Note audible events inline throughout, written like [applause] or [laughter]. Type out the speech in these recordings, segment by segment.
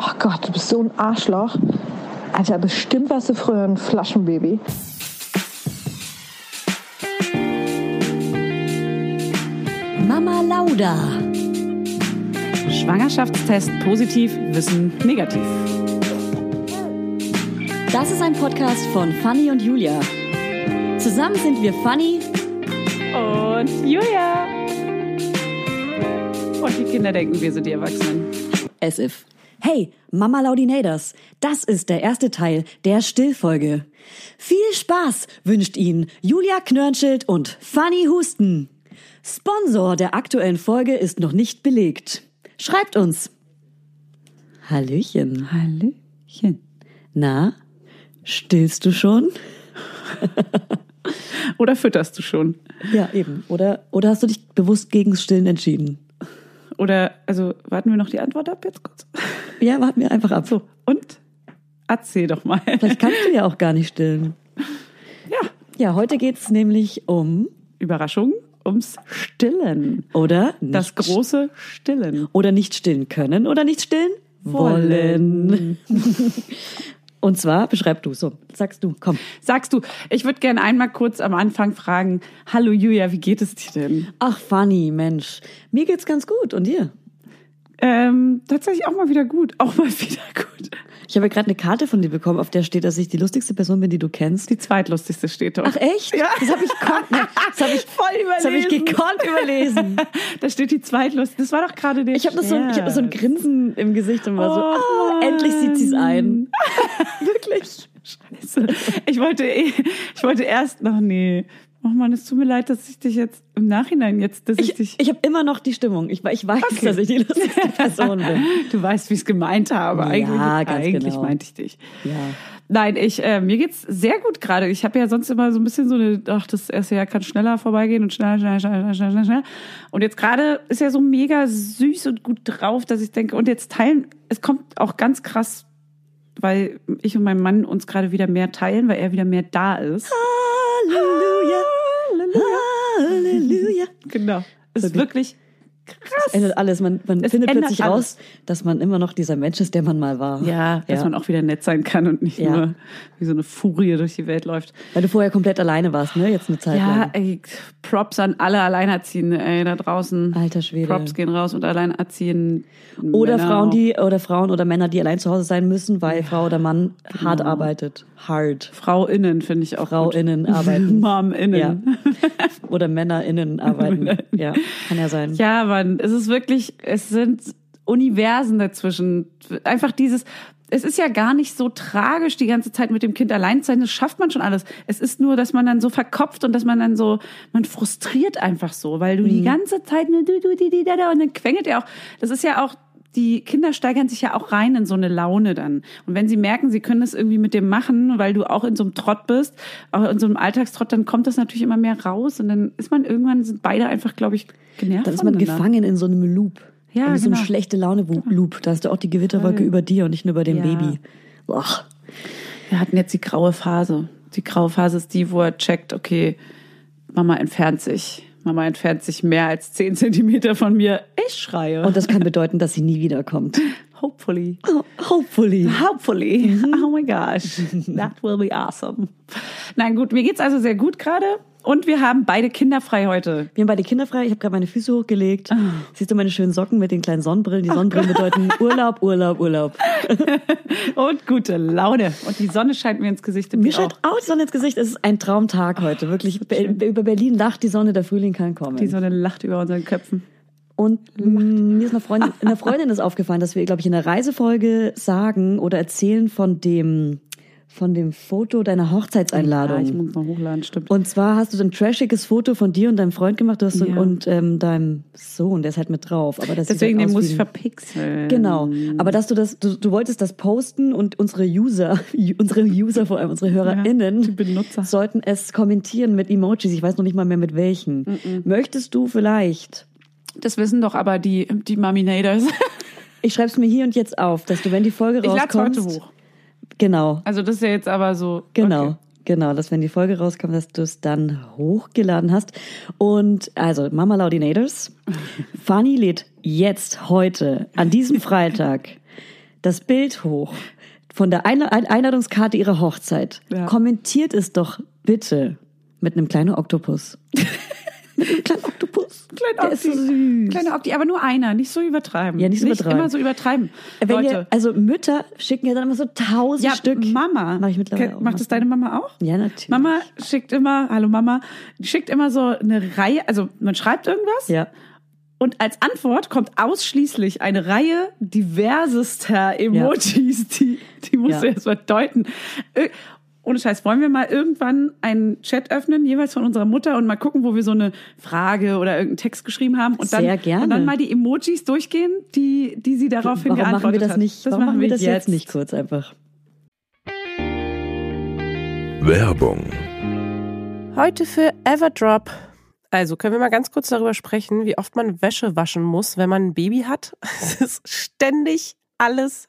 Ach Gott, du bist so ein Arschloch. Alter, bestimmt warst du früher ein Flaschenbaby. Mama Lauda. Schwangerschaftstest positiv, Wissen negativ. Das ist ein Podcast von Fanny und Julia. Zusammen sind wir Fanny Und Julia. Und die Kinder denken, wir sind die Erwachsenen. as if. Hey, Mama Laudinators, das ist der erste Teil der Stillfolge. Viel Spaß wünscht Ihnen Julia Knörnschild und Fanny Husten. Sponsor der aktuellen Folge ist noch nicht belegt. Schreibt uns. Hallöchen. Hallöchen. Na, stillst du schon? [laughs] Oder fütterst du schon? Ja, eben. Oder, oder hast du dich bewusst gegen Stillen entschieden? Oder, also, warten wir noch die Antwort ab jetzt kurz? Ja, warten wir einfach ab. So, und? Erzähl doch mal. Vielleicht kannst du ja auch gar nicht stillen. Ja, Ja, heute geht's nämlich um Überraschung ums Stillen. oder Das große Stillen. oder nicht stillen können oder nicht stillen wollen. [laughs] Und zwar beschreib du so, sagst du, komm. Sagst du, ich würde gerne einmal kurz am Anfang fragen, hallo Julia, wie geht es dir denn? Ach, funny, Mensch. Mir geht's ganz gut und dir? Ähm, tatsächlich auch mal wieder gut. Auch mal [laughs] wieder gut. Ich habe gerade eine Karte von dir bekommen, auf der steht, dass ich die lustigste Person bin, die du kennst. Die zweitlustigste steht dort. Ach echt? Ja. Das habe ich gekonnt. [laughs] Das habe ich Voll Das habe ich überlesen. gekonnt überlesen. [laughs] Da steht die zweitlustigste. Das war doch gerade der Ich habe so, ich hab das so ein Grinsen im Gesicht und war so, Oh, ah, endlich sieht sie's ein. [laughs] Wirklich. Scheiße. Ich wollte, eh- ich wollte erst noch, nee. Oh Mann, es tut mir leid, dass ich dich jetzt im Nachhinein jetzt, dass ich, Ich, dich. ich habe immer noch die Stimmung. Ich, ich weiß, Okay. dass ich die [laughs] lustigste Person bin. Du weißt, wie ich es gemeint habe. Ja, Eigentlich, ganz eigentlich genau. meinte ich dich. Ja. Nein, ich, äh, mir geht's sehr gut gerade. Ich habe ja sonst immer so ein bisschen so eine, ach, das erste Jahr kann schneller vorbeigehen und schneller, schneller, schneller, schneller, schneller, schneller. Und jetzt gerade ist er so mega süß und gut drauf, dass ich denke, und jetzt teilen, es kommt auch ganz krass, weil ich und mein Mann uns gerade wieder mehr teilen, weil er wieder mehr da ist. Halleluja. Genau. Es ist Wirklich. Wirklich Es krass. ändert alles. Man, man Es findet plötzlich alles. raus, dass man immer noch dieser Mensch ist, der man mal war. Ja, dass man auch wieder nett sein kann und nicht Ja. nur wie so eine Furie durch die Welt läuft. Weil du vorher komplett alleine warst, ne? Jetzt eine Zeit Ja, lang. ey, Props an alle Alleinerziehende, ey, da draußen. Alter Schwede. Props gehen raus und Alleinerziehenden. Oder Männer Frauen, auch. die oder Frauen oder Männer, die allein zu Hause sein müssen, weil Frau oder Mann Genau. hart arbeitet. Hard. FrauInnen finde ich auch FrauInnen gut. arbeiten. [laughs] MomInnen. Ja. Oder MännerInnen arbeiten. [laughs] Ja, kann ja sein. Ja, Mann, es ist wirklich, es sind Universen dazwischen. Einfach dieses, es ist ja gar nicht so tragisch, die ganze Zeit mit dem Kind allein zu sein. Das schafft man schon alles. Es ist nur, dass man dann so verkopft und dass man dann so, man frustriert einfach so, weil du Mhm. die ganze Zeit nur du, du, die, die, da, da und dann quengelt er auch. Das ist ja auch, die Kinder steigern sich ja auch rein in so eine Laune dann. Und wenn sie merken, sie können das irgendwie mit dem machen, weil du auch in so einem Trott bist, auch in so einem Alltagstrott, dann kommt das natürlich immer mehr raus und dann ist man irgendwann, sind beide einfach, glaube ich, genervt. Dann ist man gefangen in so einem Loop. Ja, in so einem genau. schlechte Laune-Loop. Da hast du auch die Gewitterwolke Voll. über dir und nicht nur über dem Ja. Baby. Boah. Wir hatten jetzt die graue Phase. Die graue Phase ist die, wo er checkt, okay, Mama entfernt sich. Mama entfernt sich mehr als 10 Zentimeter von mir. Ich schreie. Und das kann bedeuten, dass sie nie wiederkommt. hopefully. Oh, hopefully. Hopefully. Mhm. Oh my gosh. That will be awesome. Nein, gut, mir geht's also sehr gut gerade. Und wir haben beide kinderfrei heute. Wir haben beide Kinder frei. Ich habe gerade meine Füße hochgelegt. Ah. Siehst du meine schönen Socken mit den kleinen Sonnenbrillen? Die Sonnenbrillen [laughs] bedeuten Urlaub, Urlaub, Urlaub. [laughs] Und gute Laune. Und die Sonne scheint mir ins Gesicht. Mir scheint auch die Sonne ins Gesicht. Es ist ein Traumtag heute. Wirklich. Be- Über Berlin lacht die Sonne, der Frühling kann kommen. Die Sonne lacht über unseren Köpfen. Und mir ist eine Freundin, [laughs] einer Freundin ist aufgefallen, dass wir, glaube ich, in der Reisefolge sagen oder erzählen von dem, von dem Foto deiner Hochzeitseinladung. Ja, ich muss noch hochladen, stimmt. Und zwar hast du so ein trashiges Foto von dir und deinem Freund gemacht, du hast Ja. und ähm, deinem Sohn, der ist halt mit drauf. Aber das Deswegen halt den muss ich verpixeln. Genau. Aber dass du das, du, du wolltest das posten und unsere User, [laughs] unsere User vor allem, unsere HörerInnen, die Benutzer. sollten es kommentieren mit Emojis. Ich weiß noch nicht mal mehr mit welchen. Möchtest du vielleicht, Das wissen doch aber die, die Maminators. ich schreibe es mir hier und jetzt auf, dass du, wenn die Folge Ich lade es rauskommt. heute hoch. Genau, Also das ist ja jetzt aber so. genau. Okay. Genau, dass wenn die Folge rauskommt, dass du es dann hochgeladen hast. Und also Mama Laudinators, [laughs] Fanny lädt jetzt heute, an diesem Freitag, das Bild hoch von der Ein Ein Einladungskarte ihrer Hochzeit. Ja. Kommentiert es doch bitte mit einem kleinen Oktopus. [laughs] mit einem kleinen Oktopus. Kleiner Der ist so süß. Kleiner Okti, aber nur einer, nicht so übertreiben. Ja, nicht so übertreiben. immer so übertreiben. Wenn Leute, ihr, also Mütter schicken ja dann immer so tausend ja, Stück. Mama. Mach ich mittlerweile auch. Macht das deine Mama auch? Ja, natürlich. Mama schickt immer, hallo Mama, schickt immer so eine Reihe, also man schreibt irgendwas Ja. und als Antwort kommt ausschließlich eine Reihe diversester Emojis, die, die musst du Ja. erst mal deuten. Ohne Scheiß, wollen wir mal irgendwann einen Chat öffnen, jeweils von unserer Mutter und mal gucken, wo wir so eine Frage oder irgendeinen Text geschrieben haben und dann, Sehr gerne. und dann mal die Emojis durchgehen, die, die sie daraufhin Warum geantwortet machen wir das hat. nicht? warum machen wir das jetzt nicht kurz einfach? Werbung. Heute für Everdrop. Also können wir mal ganz kurz darüber sprechen, wie oft man Wäsche waschen muss, wenn man ein Baby hat. [laughs] Es ist ständig alles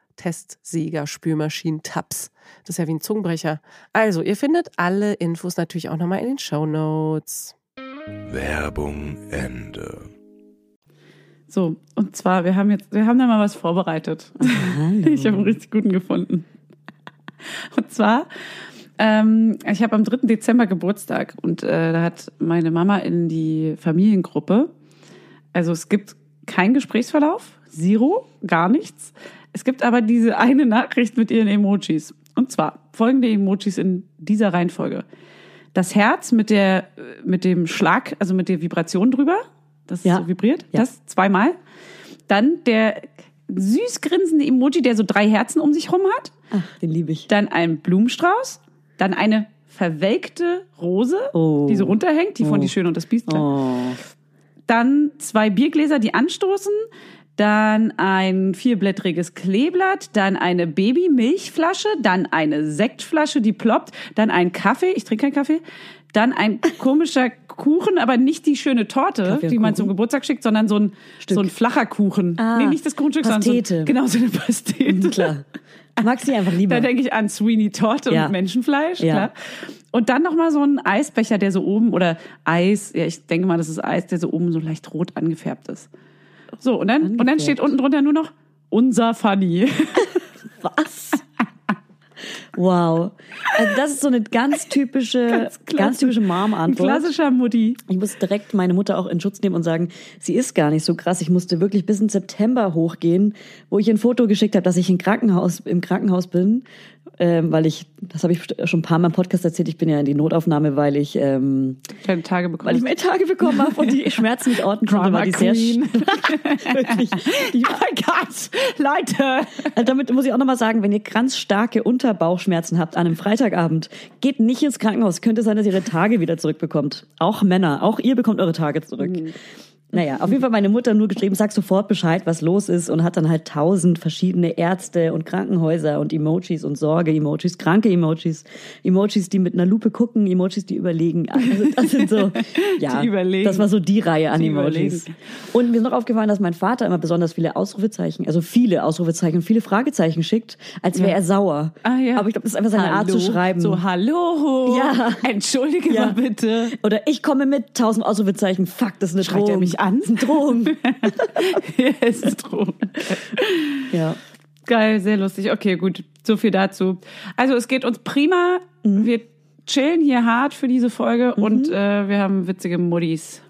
Testsieger, Spülmaschinen, Tabs. Das ist ja wie ein Zungenbrecher. Also, ihr findet alle Infos natürlich auch nochmal in den Show Notes. Werbung Ende. So, und zwar, wir haben jetzt, wir haben da mal was vorbereitet. [laughs] Ich habe einen richtig guten gefunden. Und zwar, ähm, ich habe am 3. Dezember Geburtstag und äh, da hat meine Mama in die Familiengruppe, also es gibt keinen Gesprächsverlauf, zero, gar nichts. Es gibt aber diese eine Nachricht mit ihren Emojis. Und zwar folgende Emojis in dieser Reihenfolge. Das Herz mit der, mit dem Schlag, also mit der Vibration drüber, das Ja. so vibriert, Ja. das zweimal. Dann der süß grinsende Emoji, der so drei Herzen um sich rum hat. Ach, den liebe ich. Dann ein Blumenstrauß. Dann eine verwelkte Rose, Oh. die so runterhängt, die von Oh. Die Schöne und das Biest. Oh. Dann zwei Biergläser, die anstoßen. Dann ein vierblättriges Kleeblatt, dann eine Babymilchflasche, dann eine Sektflasche, die ploppt, dann ein Kaffee, ich trinke keinen Kaffee, dann ein komischer Kuchen, aber nicht die schöne Torte, Kaffee die man Kuchen? zum Geburtstag schickt, sondern so ein, Stück. so ein flacher Kuchen. Ah, nee, nicht das Kuchenstück, sondern so, Pastete. genau so eine Pastete. Klar. Du magst sie einfach lieber. Da denke ich an Sweeney Todd Ja. und Menschenfleisch, Ja. klar. Und dann noch mal so ein Eisbecher, der so oben oder Eis, ja, ich denke mal, das ist Eis, der so oben so leicht rot angefärbt ist. So, und dann, und dann steht unten drunter nur noch unser Funny. [laughs] Was? Wow. Also das ist so eine ganz typische, [laughs] ganz, typische Mom-Antwort. klassischer Mutti. Ich muss direkt meine Mutter auch in Schutz nehmen und sagen, sie ist gar nicht so krass. Ich musste wirklich bis in September hochgehen, wo ich ein Foto geschickt habe, dass ich im Krankenhaus, im Krankenhaus bin, ähm, weil ich, das habe ich schon ein paar Mal im Podcast erzählt, ich bin ja in die Notaufnahme, weil ich, ähm, Kleine Tage weil ich bekommen. mehr Tage bekommen habe und die [laughs] Schmerzen nicht orten konnte, war die sehr [laughs] wirklich. Die Oh mein Gott, Leute. also damit muss ich auch nochmal sagen, wenn ihr ganz starke Unterbauchschmerzen habt an einem Freitagabend, geht nicht ins Krankenhaus. Könnte sein, dass ihr ihre Tage wieder zurückbekommt. Auch Männer, auch ihr bekommt eure Tage zurück. Naja, auf jeden Fall meine Mutter nur geschrieben, sag sofort Bescheid, was los ist und hat dann halt tausend verschiedene Ärzte und Krankenhäuser und Emojis und Sorge-Emojis, kranke Emojis, Emojis, die mit einer Lupe gucken, Emojis, die überlegen. Also das sind so, [laughs] ja, das war so die Reihe an Die Emojis. überlegen. Und mir ist noch aufgefallen, dass mein Vater immer besonders viele Ausrufezeichen, also viele Ausrufezeichen, viele Fragezeichen schickt, als wäre er sauer. Ah, ja. Aber ich glaube, das ist einfach seine Art zu Hallo. schreiben. So, hallo. Ja. Entschuldige Ja. mal bitte. Oder ich komme mit tausend Ausrufezeichen. Fuck, das ist eine Drohung. er mich an? Das ist eine Drohung. es [laughs] ist Drohung. ja. Geil, sehr lustig. Okay, gut. So viel dazu. Also es geht uns prima. Mhm. Wir chillen hier hart für diese Folge und äh, wir haben witzige Muddies.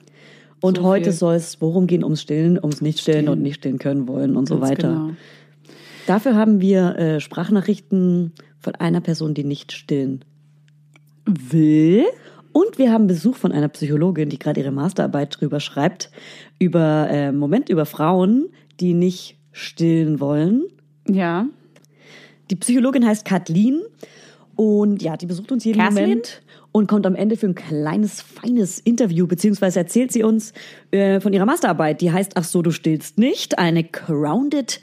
Und So heute soll es worum gehen? Ums Stillen, ums Nicht-Stillen und nicht stillen können wollen und so Ganz weiter. Genau. Dafür haben wir äh, Sprachnachrichten von einer Person, die nicht stillen will. Und wir haben Besuch von einer Psychologin, die gerade ihre Masterarbeit drüber schreibt, über, äh, Moment, über Frauen, die nicht stillen wollen. Ja. Die Psychologin heißt Kathleen und ja, die besucht uns jeden Kathleen? Moment und kommt am Ende für ein kleines, feines Interview, beziehungsweise erzählt sie uns äh, von ihrer Masterarbeit. Die heißt Ach so, du stillst nicht. Eine Grounded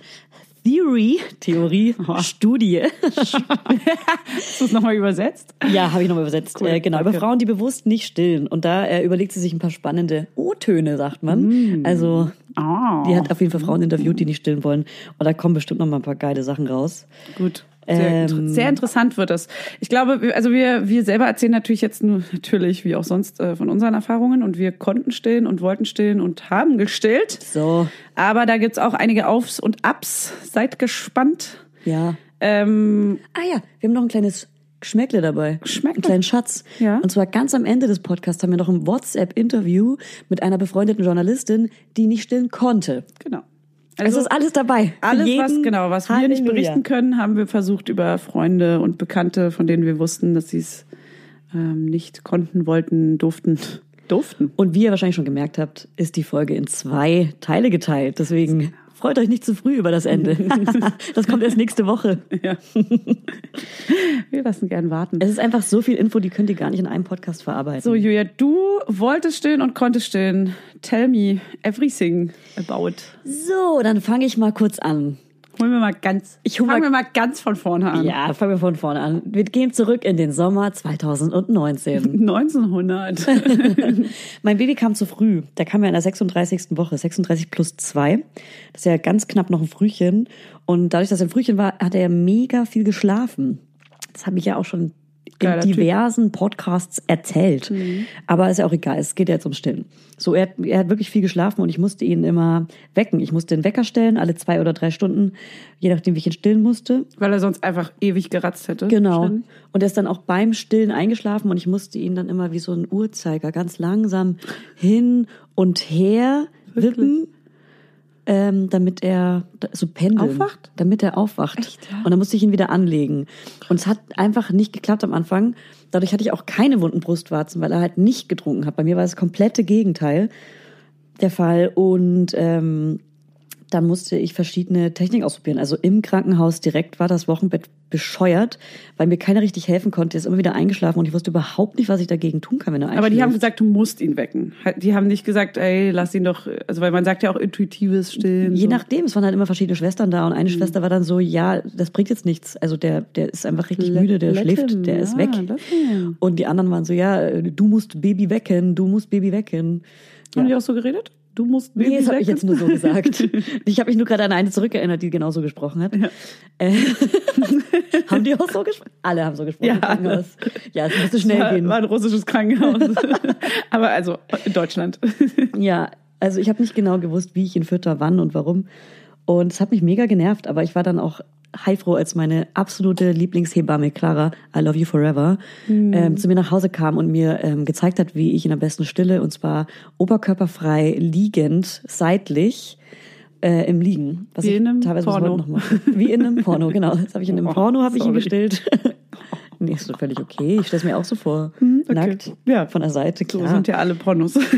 Theory, Theorie, Studie. Hast du es nochmal übersetzt? ja, habe ich nochmal übersetzt. Cool, äh, genau, über danke. Frauen, die bewusst nicht stillen. Und da äh, überlegt sie sich ein paar spannende O-Töne, sagt man. Also, Ah. die hat auf jeden Fall Frauen interviewt, die nicht stillen wollen. Und da kommen bestimmt noch mal ein paar geile Sachen raus. Gut. Sehr, Ähm, sehr interessant wird das. Ich glaube, also wir, wir selber erzählen natürlich jetzt nur, natürlich, wie auch sonst, äh, von unseren Erfahrungen und wir konnten stillen und wollten stillen und haben gestillt. So, Aber da gibt's auch einige Aufs und Ups. Seid gespannt. ja. Ähm, Ah ja, wir haben noch ein kleines Geschmäckle dabei. Geschmäckle? Einen kleinen Schatz. Ja. Und zwar ganz am Ende des Podcasts haben wir noch ein WhatsApp-Interview mit einer befreundeten Journalistin, die nicht stillen konnte. genau. Es ist alles dabei. Alles, was genau, was wir nicht Halleluja. berichten können, haben wir versucht über Freunde und Bekannte, von denen wir wussten, dass sie es ähm, nicht konnten, wollten, durften. Durften. Und wie ihr wahrscheinlich schon gemerkt habt, ist die Folge in zwei Teile geteilt. Deswegen freut euch nicht zu früh über das Ende. [laughs] das kommt erst nächste Woche. Ja. wir lassen gern warten. Es ist einfach so viel Info, die könnt ihr gar nicht in einem Podcast verarbeiten. So, Julia, du wolltest stillen und konntest stillen. Tell me everything about. So, dann fange ich mal kurz an. Holen wir mal ganz, Ich hol fangen mal- wir mal ganz von vorne an. Ja, fangen wir von vorne an. Wir gehen zurück in den Sommer 2019. 1900. [laughs] [laughs] mein Baby kam zu früh. Der kam ja in der 36. Woche, 36 plus 2. Das ist ja ganz knapp noch ein Frühchen. Und dadurch, dass er ein Frühchen war, hat er mega viel geschlafen. Das habe ich ja auch schon in Geiler Typ. diversen Podcasts erzählt. Aber ist ja auch egal, es geht ja jetzt ums Stillen. So, er, hat- er hat wirklich viel geschlafen und ich musste ihn immer wecken. Ich musste den Wecker stellen, alle zwei oder drei Stunden, je nachdem, wie ich ihn stillen musste. Weil er sonst einfach ewig geratzt hätte. Genau. Schön. Und er ist dann auch beim Stillen eingeschlafen und ich musste ihn dann immer wie so ein Uhrzeiger ganz langsam hin und her wippen, ähm, damit er so pendeln. Aufwacht? Damit er aufwacht. Echt, ja? Und dann musste ich ihn wieder anlegen. Und es hat einfach nicht geklappt am Anfang. Dadurch hatte ich auch keine wunden Brustwarzen, weil er halt nicht getrunken hat. Bei mir war das komplette Gegenteil der Fall. Und ähm, dann musste ich verschiedene Techniken ausprobieren. Also im Krankenhaus direkt war das Wochenbett bescheuert, weil mir keiner richtig helfen konnte. Er ist immer wieder eingeschlafen und ich wusste überhaupt nicht, was ich dagegen tun kann, wenn er einschläft. Aber die haben gesagt, du musst ihn wecken. Die haben nicht gesagt, ey, lass ihn doch, also weil man sagt ja auch intuitives Stillen. Je so. nachdem, es waren halt immer verschiedene Schwestern da und Mhm. eine Schwester war dann so, ja, das bringt jetzt nichts. Also der, der ist einfach richtig Let- müde, der let schläft, him, der ist ja, weg. let him. Und die anderen waren so, ja, du musst Baby wecken, du musst Baby wecken. Haben die auch so geredet? Du musst Baby Nee, das habe ich jetzt nur so gesagt. [laughs] Ich habe mich nur gerade an eine zurückerinnert, die genauso gesprochen hat. Äh, [laughs] haben die auch so gesprochen? Alle haben so gesprochen Ja, Krankenhaus. Ja, es musste schnell war, gehen. war ein russisches Krankenhaus. [laughs] Aber also in Deutschland. Ja, also ich habe nicht genau gewusst, wie ich ihn fütter, wann und warum. Und es hat mich mega genervt, aber ich war dann auch heilfroh, als meine absolute Lieblingshebamme Clara, I love you forever, ähm, zu mir nach Hause kam und mir ähm, gezeigt hat, wie ich in der besten Stille, und zwar oberkörperfrei, liegend, seitlich, äh, im Liegen. Was Wie ich in einem teilweise Porno. noch. Wie in einem Porno, [laughs] genau. Das habe ich in einem Oh, Porno, habe ich ihn gestillt. [laughs] nee, ist so völlig okay. Ich stelle es mir auch so vor. okay. Nackt. Ja. Von der Seite, So klar. sind ja alle Pornos. [laughs]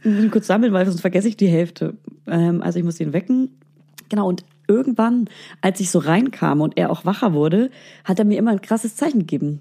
Ich muss ihn kurz sammeln, weil sonst vergesse ich die Hälfte. Ähm, also ich muss ihn wecken. Genau, und irgendwann, als ich so reinkam und er auch wacher wurde, hat er mir immer ein krasses Zeichen gegeben.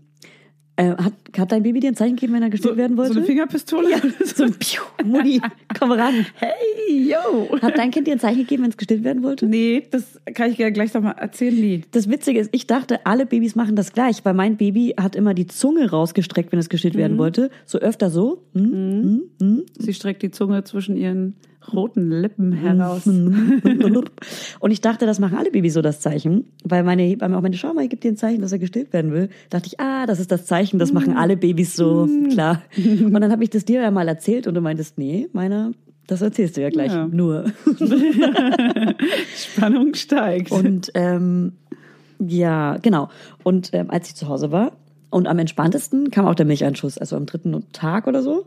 Äh, hat, hat dein Baby dir ein Zeichen gegeben, wenn er gestillt werden wollte? So eine Fingerpistole? ja, so ein Piu, Mutti, [laughs] komm ran. Hey, yo. Hat dein Kind dir ein Zeichen gegeben, wenn es gestillt werden wollte? Nee, das kann ich ja gleich noch mal erzählen. Nee. Das Witzige ist, ich dachte, alle Babys machen das gleich, weil mein Baby hat immer die Zunge rausgestreckt, wenn es gestillt werden wollte. So öfter so. Hm, hm, hm. Sie streckt die Zunge zwischen ihren roten Lippen heraus. [laughs] Und ich dachte, das machen alle Babys so das Zeichen, weil meine Hebamme auch meinte, schau mal, gebe dir ein Zeichen, dass er gestillt werden will. dachte ich, ah, das ist das Zeichen, das machen alle Babys so, klar. [laughs] Und dann habe ich das dir ja mal erzählt und du meintest, nee, meiner, das erzählst du ja gleich Ja. nur. [laughs] Spannung steigt. Und ähm, ja, genau. Und ähm, als ich zu Hause war und am entspanntesten kam auch der Milcheinschuss, also am dritten Tag oder so.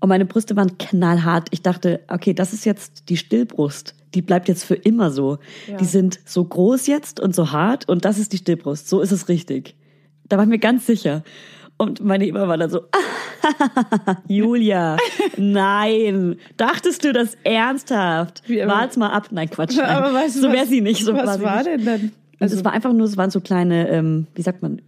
Und meine Brüste waren knallhart. Ich dachte, okay, das ist jetzt die Stillbrust. Die bleibt jetzt für immer so. Die sind so groß jetzt und so hart und das ist die Stillbrust. So ist es richtig. Da war ich mir ganz sicher. Und meine Hebamme war dann so, [laughs] Julia, nein, dachtest du das ernsthaft? Wart's mal ab. Nein, Quatsch. Nein. Aber weißt du, so wäre sie nicht. So was war nicht. denn dann? Also es war einfach nur, es waren so kleine, ähm, wie sagt man,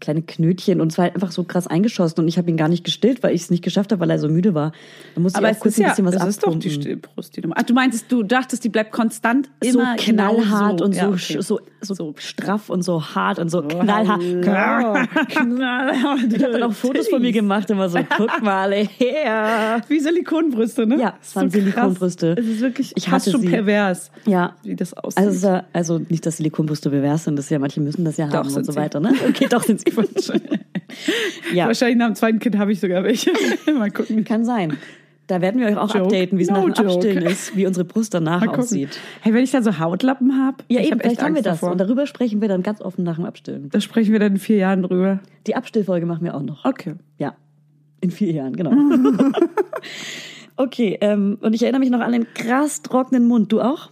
kleine Knötchen und es war halt einfach so krass eingeschossen und ich habe ihn gar nicht gestillt, weil ich es nicht geschafft habe, weil er so müde war. Da musste aber ich auch kurz ein ja, bisschen was es ist doch die abpumpen. Stillbrust. Die du, ach, du meintest, du dachtest, die bleibt konstant so immer knallhart genau und so, Ja, okay. so, so, So. straff und so hart und so knallhart. Hallo. knallhart. Ich habe dann auch Fotos von mir gemacht, immer so, guck [laughs] mal her. Wie Silikonbrüste, ne? Ja, es waren so. Silikonbrüste. Es ist wirklich Ich fast hatte schon sie. pervers, Ja, wie das aussieht. also, ist ja, also nicht, dass Silikonbrüste pervers sind, das ja, manche müssen das ja Doch, haben und sind so sie. weiter, ne? Okay, doch sind sie. Ja, Wahrscheinlich nach dem zweiten Kind habe ich sogar welche. [laughs] Mal gucken. kann sein. Da werden wir euch auch Joke. updaten, wie es No nach dem. Abstillen ist, wie unsere Brust danach aussieht. Hey, wenn ich da so Hautlappen habe, Ja, ich eben, hab vielleicht haben wir das. davor. Und darüber sprechen wir dann ganz offen nach dem Abstillen. da sprechen wir dann in vier Jahren drüber. Die Abstillfolge machen wir auch noch. Okay. Ja, in vier Jahren, genau. [laughs] okay, ähm, und ich erinnere mich noch an den krass trockenen Mund. Du auch?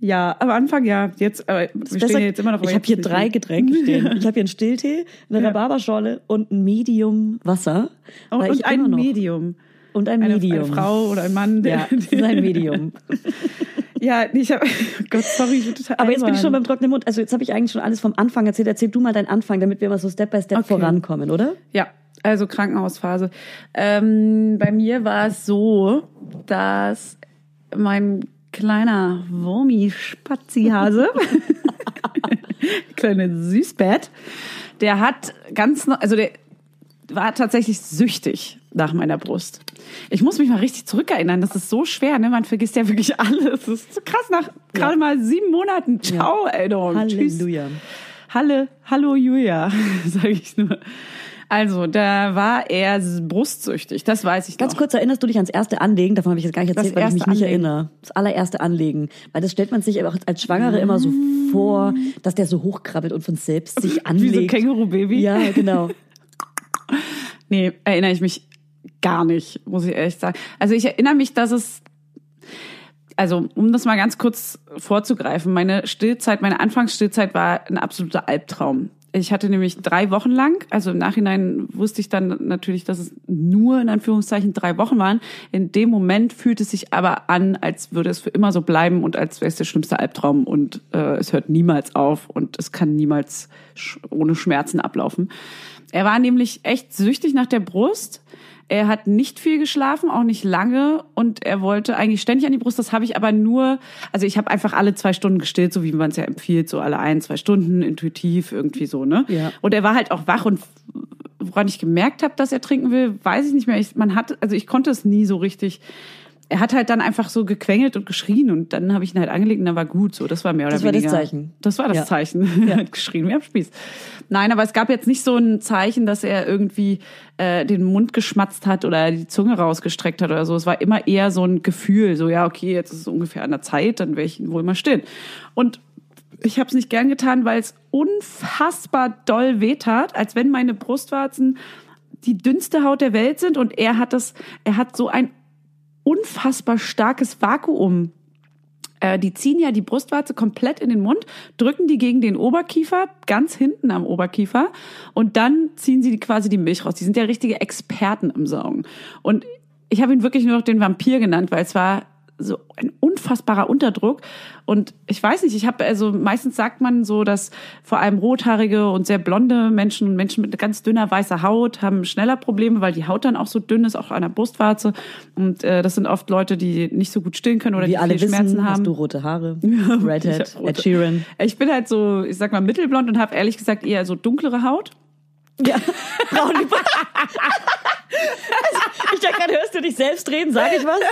Ja, am Anfang ja. Jetzt, aber wir stehen jetzt immer noch. ich habe hier drei Getränke stehen. [laughs] Ich habe hier einen Stilltee, eine Ja. Rhabarberschorle und ein Medium Wasser. Oh, und ich ein Medium. Und ein Eine, Medium. eine Frau oder ein Mann. Der, Ja, das ist ein Medium. [laughs] ja, ich habe. Oh Gott, sorry, ich bin total. Aber jetzt bin ich schon beim trockenen Mund. Also jetzt habe ich eigentlich schon alles vom Anfang erzählt. Erzähl du mal deinen Anfang, damit wir immer so Step by Step Okay. vorankommen, oder? Ja, also Krankenhausphase. Ähm, bei mir war es so, dass mein kleiner Wurmi-Spazihase, [laughs] kleine Süßbett, der hat ganz, no- also der war tatsächlich süchtig nach meiner Brust. Ich muss mich mal richtig zurückerinnern. Das ist so schwer, ne? Man vergisst ja wirklich alles. Das ist so krass nach gerade mal sieben Monaten. Ciao, Erinnerung. Tschüss. Halleluja. Halle, hallo Julia, [laughs] sage ich nur. Also, da war er brustsüchtig, das weiß ich Ganz noch. kurz, erinnerst du dich ans erste Anlegen? Davon habe ich jetzt gar nicht Das erzählt, weil ich mich erste nicht Anlegen. erinnere. Das allererste Anlegen. Weil das stellt man sich aber auch als Schwangere immer so vor, dass der so hochkrabbelt und von selbst sich [laughs] Wie so anlegt. Känguru-Baby. ja, genau. [laughs] Nee, erinnere ich mich gar nicht, muss ich ehrlich sagen. Also ich erinnere mich, dass es, also um das mal ganz kurz vorzugreifen, meine Stillzeit, meine Anfangsstillzeit war ein absoluter Albtraum. Ich hatte nämlich drei Wochen lang, also im Nachhinein wusste ich dann natürlich, dass es nur in Anführungszeichen drei Wochen waren. In dem Moment fühlt es sich aber an, als würde es für immer so bleiben und als wäre es der schlimmste Albtraum und äh, es hört niemals auf und es kann niemals sch ohne Schmerzen ablaufen. Er war nämlich echt süchtig nach der Brust. Er hat nicht viel geschlafen, auch nicht lange und er wollte eigentlich ständig an die Brust. Das habe ich aber nur, also ich habe einfach alle zwei Stunden gestillt, so wie man es ja empfiehlt, so alle ein, zwei Stunden, intuitiv, irgendwie so, ne? Ja. Und er war halt auch wach und woran ich gemerkt habe, dass er trinken will, weiß ich nicht mehr. Ich, man hat, also ich konnte es nie so richtig er hat halt dann einfach so gequengelt und geschrien und dann habe ich ihn halt angelegt und dann war gut so. Das war mehr oder Das war das weniger. Zeichen. Das war das Ja. Zeichen. [laughs] Er hat geschrien wie am Spieß. Nein, aber es gab jetzt nicht so ein Zeichen, dass er irgendwie äh, den Mund geschmatzt hat oder die Zunge rausgestreckt hat oder so. Es war immer eher so ein Gefühl, so ja, okay, jetzt ist es ungefähr an der Zeit, dann werde ich ihn wohl mal stillen. Und ich habe es nicht gern getan, weil es unfassbar doll wehtat, als wenn meine Brustwarzen die dünnste Haut der Welt sind und er hat das, er hat so ein unfassbar starkes Vakuum. Äh, die ziehen ja die Brustwarze komplett in den Mund, drücken die gegen den Oberkiefer, ganz hinten am Oberkiefer, und dann ziehen sie quasi die Milch raus. Die sind ja richtige Experten im Saugen. Und ich habe ihn wirklich nur noch den Vampir genannt, weil es war so ein unfassbarer Unterdruck. Und ich weiß nicht, ich habe, also meistens sagt man so, dass vor allem rothaarige und sehr blonde Menschen und Menschen mit ganz dünner weißer Haut haben schneller Probleme, weil die Haut dann auch so dünn ist, auch an der Brustwarze. Und äh, das sind oft Leute, die nicht so gut stillen können oder Wie die alle viel Schmerzen wissen, haben. hast du rote Haare. [laughs] Ich Redhead, Ed Sheeran. Ich bin halt so, ich sag mal, mittelblond und habe ehrlich gesagt eher so dunklere Haut. Ja, [laughs] braun wie [laughs] also, Ich dachte gerade, hörst du dich selbst reden? Sag ich was? [laughs]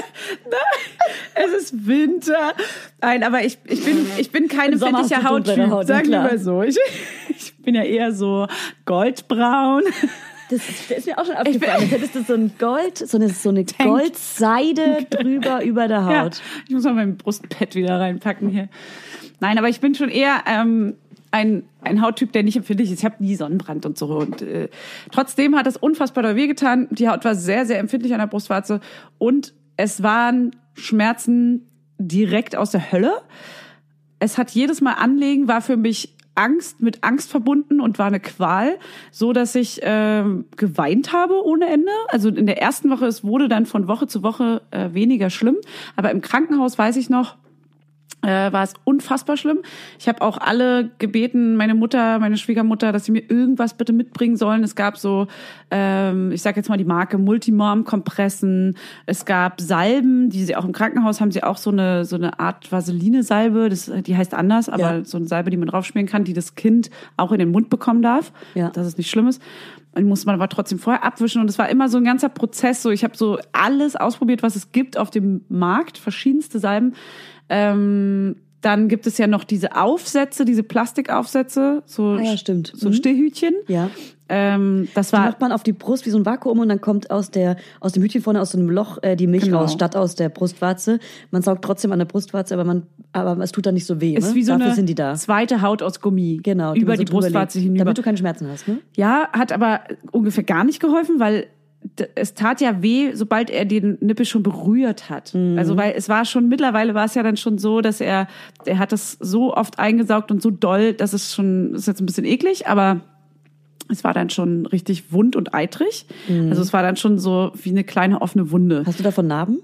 Es ist Winter. Nein, aber ich, ich bin, ich bin keine fettige Hauttyp, Haut, sagen wir mal so. Ich, ich bin ja eher so goldbraun. Das ist, das ist mir auch schon aufgefallen. Jetzt hättest du so ein Gold, so eine, so eine Goldseide drüber über der Ja, Haut. ich muss mal mein Brustpad wieder reinpacken hier. Nein, aber ich bin schon eher ähm, ein, ein Hauttyp, der nicht empfindlich ist. Ich habe nie Sonnenbrand und so. Und äh, trotzdem hat es unfassbar doll wehgetan. Die Haut war sehr, sehr empfindlich an der Brustwarze. Und es waren Schmerzen direkt aus der Hölle. Es hat jedes Mal anlegen, war für mich Angst mit Angst verbunden und war eine Qual, so dass ich ähm, geweint habe ohne Ende. Also in der ersten Woche, es wurde dann von Woche zu Woche äh, weniger schlimm, aber im Krankenhaus weiß ich noch, äh, war es unfassbar schlimm. Ich habe auch alle gebeten, meine Mutter, meine Schwiegermutter, dass sie mir irgendwas bitte mitbringen sollen. Es gab so, ähm, ich sage jetzt mal die Marke Multimorm-Kompressen. Es gab Salben, die sie auch im Krankenhaus haben sie auch so eine so eine Art Vaseline-Salbe. Das, die heißt anders, aber Ja. so eine Salbe, die man draufschmieren kann, die das Kind auch in den Mund bekommen darf. Ja. Das ist nicht schlimm ist. Die muss man aber trotzdem vorher abwischen und es war immer so ein ganzer Prozess. So, ich habe so alles ausprobiert, was es gibt auf dem Markt, verschiedenste Salben. Ähm, dann gibt es ja noch diese Aufsätze, diese Plastikaufsätze, so, Ah ja, stimmt. so Mhm. Stillhütchen. Ja. Ähm, das Die war macht man auf die Brust wie so ein Vakuum und dann kommt aus der aus dem Hütchen vorne aus so einem Loch äh, die Milch Genau. raus statt aus der Brustwarze. Man saugt trotzdem an der Brustwarze, aber man aber es tut dann nicht so weh. ist ne? wie so Dafür eine die zweite Haut aus Gummi Genau, über man so die Brustwarze legt, hinüber. damit du keine Schmerzen hast, ne? Ja, hat aber ungefähr gar nicht geholfen, weil es tat ja weh, sobald er den Nippel schon berührt hat. Mhm. Also weil es war schon mittlerweile war es ja dann schon so, dass er er hat das so oft eingesaugt und so doll, dass es schon ist jetzt ein bisschen eklig, aber es war dann schon richtig wund und eitrig. Mhm. Also es war dann schon so wie eine kleine offene Wunde. Hast du davon Narben?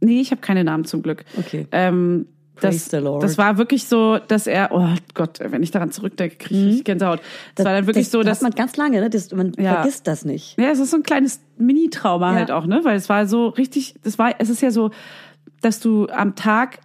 Nee, ich habe keine Namen zum Glück. Okay. Ähm, Praise Lord. das war wirklich so, dass er, oh Gott, wenn ich daran zurückdenke, kriege ich Gänsehaut. Das, war dann wirklich Mhm. das, so, das dass hat man ganz lange, ne? Das, man Ja. vergisst das nicht. ja, es ist so ein kleines Mini-Trauma Ja. halt auch, ne? Weil es war so richtig, das war, es ist ja so, dass du am Tag,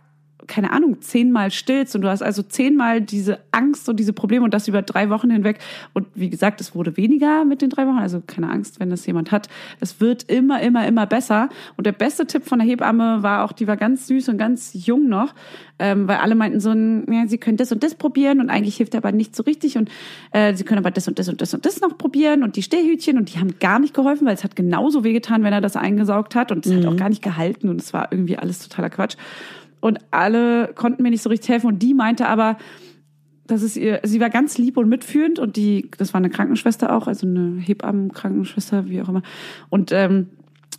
keine Ahnung, zehnmal stillst und du hast also zehnmal diese Angst und diese Probleme und das über drei Wochen hinweg. Und wie gesagt, es wurde weniger mit den drei Wochen, also keine Angst, wenn das jemand hat. Es wird immer, immer, immer besser. Und der beste Tipp von der Hebamme war auch, die war ganz süß und ganz jung noch, ähm, weil alle meinten so, ja, sie können das und das probieren und eigentlich hilft aber nicht so richtig und äh, sie können aber das und das und das und das noch probieren und die Stillhütchen und die haben gar nicht geholfen, weil es hat genauso wehgetan, wenn er das eingesaugt hat und es hat auch gar nicht gehalten und es war irgendwie alles totaler Quatsch. Und alle konnten mir nicht so richtig helfen und die meinte aber, das ist ihr, sie war ganz lieb und mitfühlend und die, das war eine Krankenschwester auch, also eine Hebammenkrankenschwester, wie auch immer. Und ähm,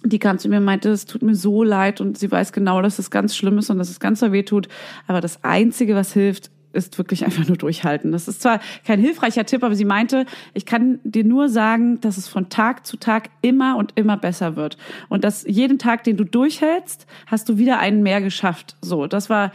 die kam zu mir und meinte, es tut mir so leid und sie weiß genau, dass es ganz schlimm ist und dass es ganz so weh tut. Aber das Einzige, was hilft, ist wirklich einfach nur durchhalten. Das ist zwar kein hilfreicher Tipp, aber sie meinte, ich kann dir nur sagen, dass es von Tag zu Tag immer und immer besser wird. Und dass jeden Tag, den du durchhältst, hast du wieder einen mehr geschafft. So, das war,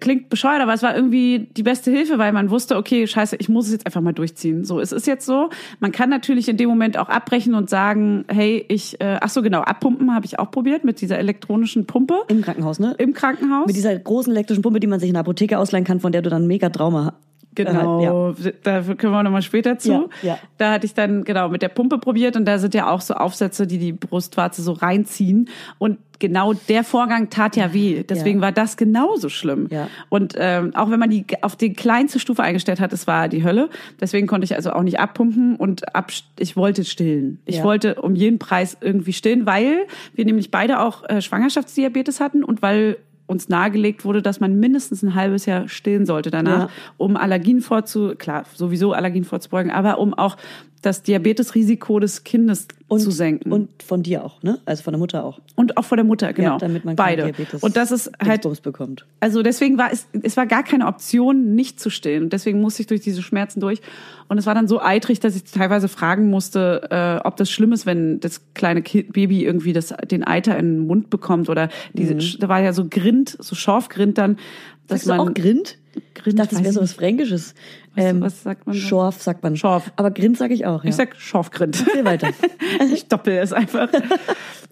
klingt bescheuert, aber es war irgendwie die beste Hilfe, weil man wusste, okay, scheiße, ich muss es jetzt einfach mal durchziehen. So, es ist jetzt so. Man kann natürlich in dem Moment auch abbrechen und sagen, hey, ich, äh, ach so genau, abpumpen habe ich auch probiert mit dieser elektronischen Pumpe Im Krankenhaus, ne? im Krankenhaus. Mit dieser großen elektrischen Pumpe, die man sich in der Apotheke ausleihen kann, von der du dann mega Trauma Genau, da können wir nochmal später zu. Ja, ja. Da hatte ich dann genau mit der Pumpe probiert und da sind ja auch so Aufsätze, die die Brustwarze so reinziehen. Und genau der Vorgang tat ja weh. Deswegen Ja. war das genauso schlimm. Ja. Und ähm, auch wenn man die auf die kleinste Stufe eingestellt hat, es war die Hölle. Deswegen konnte ich also auch nicht abpumpen und ab, ich wollte stillen. Ich Ja. wollte um jeden Preis irgendwie stillen, weil wir nämlich beide auch äh, Schwangerschaftsdiabetes hatten und weil uns nahegelegt wurde, dass man mindestens ein halbes Jahr stillen sollte danach, Ja. um Allergien vorzu, klar, sowieso Allergien vorzubeugen, aber um auch das Diabetesrisiko des Kindes zu senken. Und von dir auch, ne? Also von der Mutter auch. Und auch vor der Mutter, genau. Ja, damit man Beide. Diabetes und das ist halt bekommt. also deswegen war es, es war gar keine Option, nicht zu stillen. Deswegen musste ich durch diese Schmerzen durch. Und es war dann so eitrig, dass ich teilweise fragen musste, äh, ob das schlimm ist, wenn das kleine Ki- Baby irgendwie das, den Eiter in den Mund bekommt oder diese, da war ja so Grind, so Schorfgrind dann, dass Mhm. Sagst du man auch Grind? Grind, ich dachte, das wäre so was Fränkisches. Was- Ähm, was sagt man so? Schorf sagt man. Schorf. Aber Grind sage ich auch, ja. Ich sag Schorfgrind. Geh weiter. [laughs] ich doppel es einfach.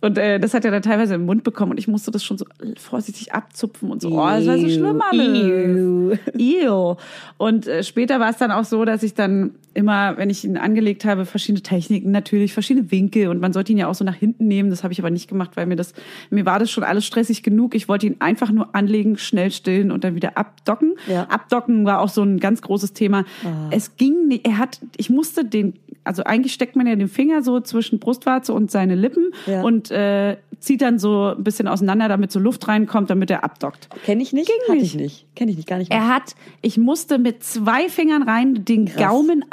Und äh, das hat er dann teilweise im Mund bekommen und ich musste das schon so vorsichtig abzupfen und so. Oh, das war so schlimm alles. Ew. Und äh, später war es dann auch so, dass ich dann immer, wenn ich ihn angelegt habe, verschiedene Techniken natürlich, verschiedene Winkel und man sollte ihn ja auch so nach hinten nehmen. Das habe ich aber nicht gemacht, weil mir das, mir war das schon alles stressig genug. Ich wollte ihn einfach nur anlegen, schnell stillen und dann wieder abdocken. Ja. Abdocken war auch so ein ganz großes Thema. Es ging nicht, er hat, ich musste den, also eigentlich steckt man ja den Finger so zwischen Brustwarze und seine Lippen Ja. und äh, zieht dann so ein bisschen auseinander, damit so Luft reinkommt, damit er abdockt. Kenne ich nicht? Ging Hatte nicht. ich nicht. Kenne ich nicht, gar nicht. mehr. Er hat, ich musste mit zwei Fingern rein den Gaumen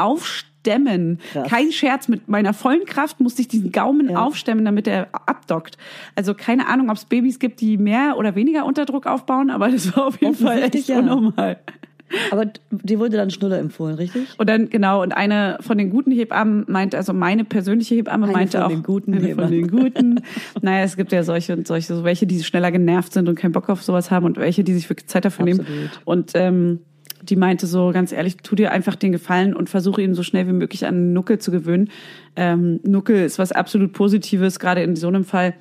aufstemmen. Krass. Kein Scherz, mit meiner vollen Kraft musste ich diesen Gaumen Ja. aufstemmen, damit er abdockt. Also keine Ahnung, ob es Babys gibt, die mehr oder weniger Unterdruck aufbauen, aber das war auf jeden Fall echt ja. unnormal. Aber d- dir wurde dann Schnuller empfohlen, richtig? Und dann, genau, und eine von den guten Hebammen meinte, also meine persönliche Hebamme Eine meinte von auch. den guten eine von den guten. [laughs] naja, es gibt ja solche und solche, so welche, die schneller genervt sind und keinen Bock auf sowas haben und welche, die sich wirklich Zeit dafür nehmen. Absolut. Und ähm, die meinte so, ganz ehrlich, tu dir einfach den Gefallen und versuche ihn so schnell wie möglich an Nuckel zu gewöhnen. Ähm, Nuckel ist was absolut Positives, gerade in so einem Fall.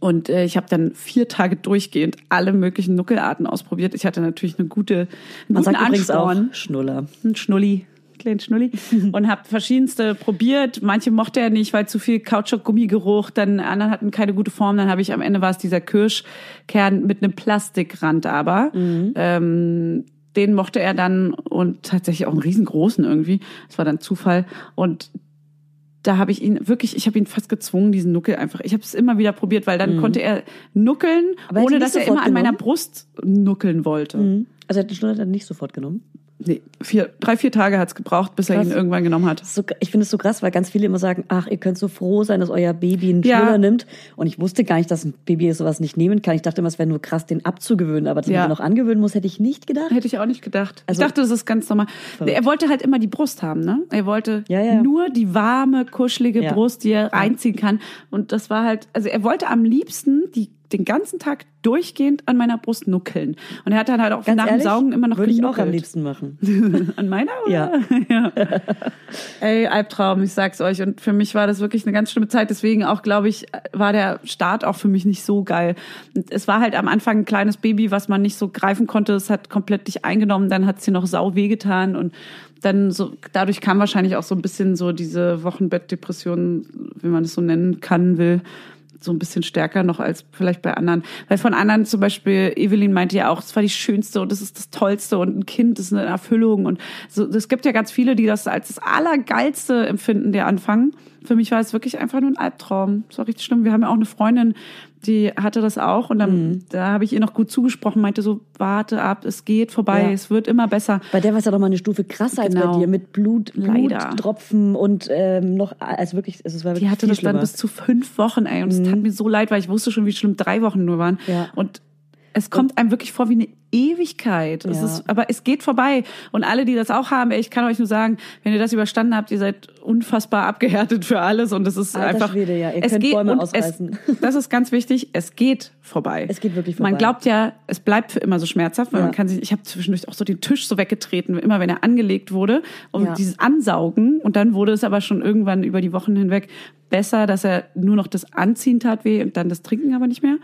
Und äh, ich habe dann vier Tage durchgehend alle möglichen Nuckelarten ausprobiert. Ich hatte natürlich eine gute, Man sagt übrigens auch Ansporn Schnuller. ein Schnulli, kleinen Schnulli [laughs] und habe verschiedenste probiert. Manche mochte er nicht, weil zu viel Kautschuk-Gummigeruch. Dann anderen hatten keine gute Form. Dann habe ich am Ende war es dieser Kirschkern mit einem Plastikrand, aber ähm, den mochte er dann und tatsächlich auch einen riesengroßen irgendwie. Das war dann Zufall und da habe ich ihn wirklich, ich habe ihn fast gezwungen, diesen Nuckel einfach. Ich habe es immer wieder probiert, weil dann konnte er nuckeln, Mhm. Aber er hat ohne dass er immer sofort an meiner genommen? Brust nuckeln wollte. Mhm. Also er hat den Schnuller dann nicht sofort genommen. Nee, vier, drei, vier Tage hat's gebraucht, bis er Krass. ihn irgendwann genommen hat. So, ich finde es so krass, weil ganz viele immer sagen, ach, ihr könnt so froh sein, dass euer Baby einen Ja. Schnuller nimmt. Und ich wusste gar nicht, dass ein Baby sowas nicht nehmen kann. Ich dachte immer, es wäre nur krass, den abzugewöhnen. Aber dass man Ja. den noch angewöhnen muss, hätte ich nicht gedacht. Hätte ich auch nicht gedacht. Also- ich dachte, das ist ganz normal. Er wollte halt immer die Brust haben, ne? Er wollte Ja, ja. nur die warme, kuschelige Ja. Brust, die er reinziehen kann. Und das war halt, also er wollte am liebsten die, den ganzen Tag durchgehend an meiner Brust nuckeln. Und er hat dann halt auch Ganz nach ehrlich, dem Saugen immer noch würde ich auch am genuckelt. liebsten machen. [laughs] An meiner? Oder? Ja. [laughs] ja. Ey, Albtraum, ich sag's euch. Und für mich war das wirklich eine ganz schlimme Zeit. Deswegen auch, glaube ich, war der Start auch für mich nicht so geil. Und es war halt am Anfang ein kleines Baby, was man nicht so greifen konnte. Es hat komplett dich eingenommen. Dann hat's dir noch sau wehgetan. Und dann so, dadurch kam wahrscheinlich auch so ein bisschen so diese Wochenbettdepression, wie man es so nennen kann, will so ein bisschen stärker noch als vielleicht bei anderen. Weil von anderen zum Beispiel, Evelyn meinte ja auch, es war die schönste und das ist das Tollste und ein Kind ist eine Erfüllung und so. Es gibt ja ganz viele, die das als das Allergeilste empfinden, der Anfang. Für mich war es wirklich einfach nur ein Albtraum. Das war richtig schlimm. Wir haben ja auch eine Freundin, die hatte das auch und dann, da habe ich ihr noch gut zugesprochen, meinte so, warte ab, es geht vorbei, Ja. es wird immer besser. Bei der war es ja doch mal eine Stufe krasser als Genau. bei dir mit Blut. Bluttropfen und ähm, noch, also wirklich, also es war wirklich Die hatte das dann schlimmer. bis zu fünf Wochen, ey. Und es tat mir so leid, weil ich wusste schon, wie schlimm drei Wochen nur waren. Ja. Und es kommt einem wirklich vor wie eine Ewigkeit. Es Ja. ist, aber es geht vorbei. Und alle, die das auch haben, ey, ich kann euch nur sagen, wenn ihr das überstanden habt, ihr seid unfassbar abgehärtet für alles. Und es ist Alter einfach. Schwede, ja. Ihr es könnt geht, Bäume und ausreißen. Es, [laughs] das ist ganz wichtig. Es geht vorbei. Es geht wirklich vorbei. Man glaubt ja, es bleibt für immer so schmerzhaft, weil Ja. man kann sich, ich habe zwischendurch auch so den Tisch so weggetreten, immer wenn er angelegt wurde, um Ja. dieses Ansaugen. Und dann wurde es aber schon irgendwann über die Wochen hinweg besser, dass er nur noch das Anziehen tat weh und dann das Trinken aber nicht mehr.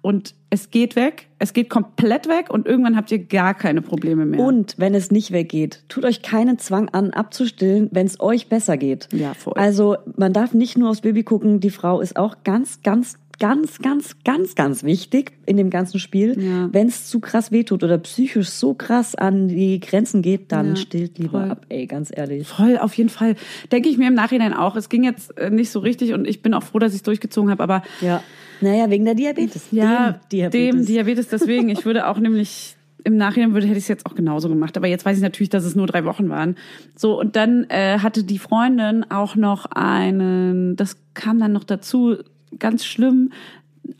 Und es geht weg, es geht komplett weg und irgendwann habt ihr gar keine Probleme mehr. Und wenn es nicht weggeht, tut euch keinen Zwang an, abzustillen, wenn es euch besser geht. Ja, voll. Also man darf nicht nur aufs Baby gucken, die Frau ist auch ganz, ganz, ganz, ganz, ganz, ganz wichtig in dem ganzen Spiel. Ja. Wenn es zu krass wehtut oder psychisch so krass an die Grenzen geht, dann Ja, stillt lieber voll. ab, ey, ganz ehrlich. Voll, auf jeden Fall. Denke ich mir im Nachhinein auch. Es ging jetzt äh, nicht so richtig und ich bin auch froh, dass ich es durchgezogen habe, aber Ja. Naja, wegen der Diabetes. ja, dem Diabetes. dem Diabetes deswegen. Ich würde auch nämlich im Nachhinein würde hätte ich es jetzt auch genauso gemacht, aber jetzt weiß ich natürlich, dass es nur drei Wochen waren. So und dann äh, hatte die Freundin auch noch einen, das kam dann noch dazu, ganz schlimm,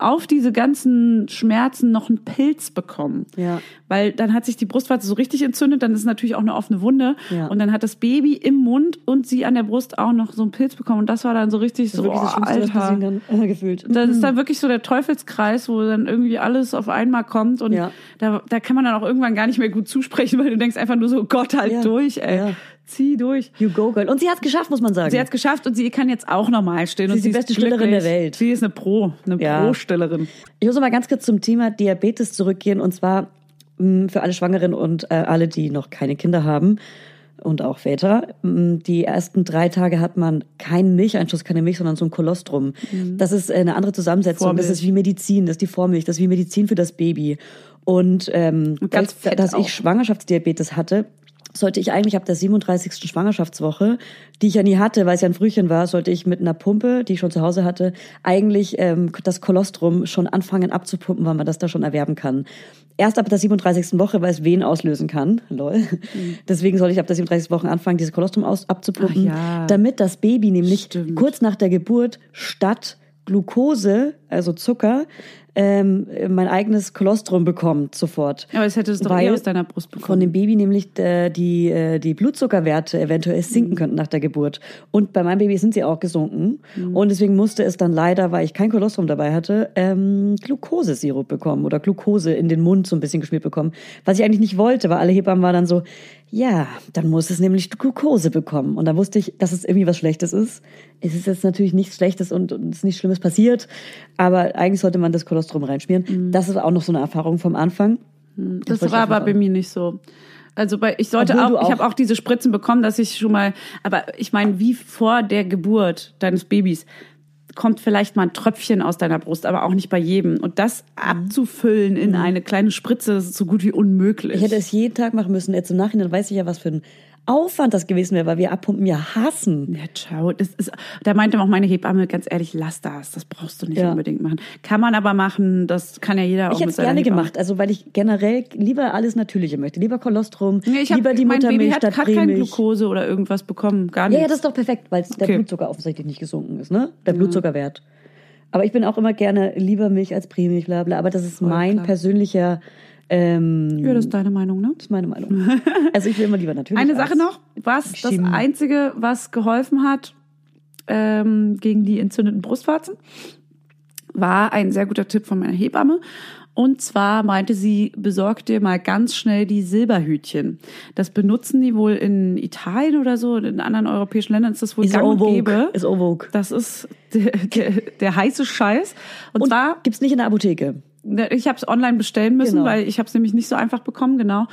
auf diese ganzen Schmerzen noch einen Pilz bekommen. Ja. Weil dann hat sich die Brustwarze so richtig entzündet, dann ist es natürlich auch eine offene Wunde. Ja. Und dann hat das Baby im Mund und sie an der Brust auch noch so einen Pilz bekommen. Und das war dann so richtig Das so, das oh, was Alter. kann, äh, gefühlt. Das ist [laughs] dann wirklich so der Teufelskreis, wo dann irgendwie alles auf einmal kommt und Ja. da, da kann man dann auch irgendwann gar nicht mehr gut zusprechen, weil du denkst einfach nur so, Gott, halt Ja. durch, ey. Zieh durch. You go, girl. Und sie hat's geschafft, muss man sagen. Sie hat es geschafft und sie kann jetzt auch normal stillen. Sie und ist die beste Stillerin glücklich. der Welt. Sie ist eine Pro, eine Ja. Pro-Stillerin. Ich muss noch mal ganz kurz zum Thema Diabetes zurückgehen und zwar mh, für alle Schwangeren und äh, alle, die noch keine Kinder haben und auch Väter. Mh, Die ersten drei Tage hat man keinen Milcheinschuss, keine Milch, sondern so ein Kolostrum. Das ist äh, eine andere Zusammensetzung. Vormilch. Das ist wie Medizin, das ist die Vormilch, das ist wie Medizin für das Baby. Und ähm, Und ganz dass auch. ich Schwangerschaftsdiabetes hatte, sollte ich eigentlich ab der 37. Schwangerschaftswoche, die ich ja nie hatte, weil es ja ein Frühchen war, sollte ich mit einer Pumpe, die ich schon zu Hause hatte, eigentlich ähm, das Kolostrum schon anfangen abzupumpen, weil man das da schon erwerben kann. Erst ab der 37. Woche, weil es Wehen auslösen kann. [laughs] Lol. Mhm. Deswegen sollte ich ab der 37. Woche anfangen, dieses Kolostrum aus, abzupumpen, ja. damit das Baby nämlich Stimmt. kurz nach der Geburt statt Glucose, also Zucker, ähm, mein eigenes Kolostrum bekommt sofort. Aber es hätte es doch Weil eh aus deiner Brust bekommen. Von dem Baby nämlich äh, die, äh, die Blutzuckerwerte eventuell sinken könnten nach der Geburt. Und bei meinem Baby sind sie auch gesunken. Und deswegen musste es dann leider, weil ich kein Kolostrum dabei hatte, ähm, Glukosesirup bekommen oder Glukose in den Mund so ein bisschen geschmiert bekommen. Was ich eigentlich nicht wollte, weil alle Hebammen waren dann so, ja, dann muss es nämlich Glukose bekommen. Und dann wusste ich, dass es irgendwie was Schlechtes ist. Es ist jetzt natürlich nichts Schlechtes und, und es ist nichts Schlimmes passiert. Aber eigentlich sollte man das Kolostrum reinschmieren. Das ist auch noch so eine Erfahrung vom Anfang. Das, wollte ich war aber bei mir nicht so. Also bei, ich sollte Obwohl du auch, ich auch- habe auch diese Spritzen bekommen, dass ich schon mal, aber ich meine, wie vor der Geburt deines Babys kommt vielleicht mal ein Tröpfchen aus deiner Brust, aber auch nicht bei jedem. Und das abzufüllen in eine kleine Spritze, das ist so gut wie unmöglich. Ich hätte es jeden Tag machen müssen. Jetzt im Nachhinein weiß ich ja, was für ein Aufwand das gewesen wäre, weil wir Abpumpen ja hassen. ja, ciao. Das ist, da meinte auch meine Hebamme, ganz ehrlich, lass das. Das brauchst du nicht Ja. unbedingt machen. Kann man aber machen, das kann ja jeder auch Ich hätte es gerne Hebamme. gemacht, also weil ich generell lieber alles Natürliche möchte. Lieber Kolostrum, Nee, ich hab, lieber die mein Baby Muttermilch hat, statt hat kein Prämilch. Glukose oder irgendwas bekommen, gar Ja, nichts. ja, das ist doch perfekt, weil der Okay. Blutzucker offensichtlich nicht gesunken ist, ne? Der Blutzuckerwert. Aber ich bin auch immer gerne lieber Milch als Prämilch, bla bla. Aber das ist mein klar. persönlicher, ähm, ja, das ist deine Meinung, ne? das ist meine Meinung. [laughs] Also ich will immer lieber natürlich. Eine Sache noch, was das Chemie. Einzige, was geholfen hat ähm, gegen die entzündeten Brustwarzen, war ein sehr guter Tipp von meiner Hebamme. Und zwar meinte sie, besorg dir mal ganz schnell die Silberhütchen. Das benutzen die wohl in Italien oder so, in anderen europäischen Ländern ist das wohl Ist gang und gäbe. Ist vogue. Das ist [laughs] der, der, der heiße Scheiß. Und, Und zwar gibt's nicht in der Apotheke. Ich habe es online bestellen müssen, Genau. weil ich habe es nämlich nicht so einfach bekommen, genau.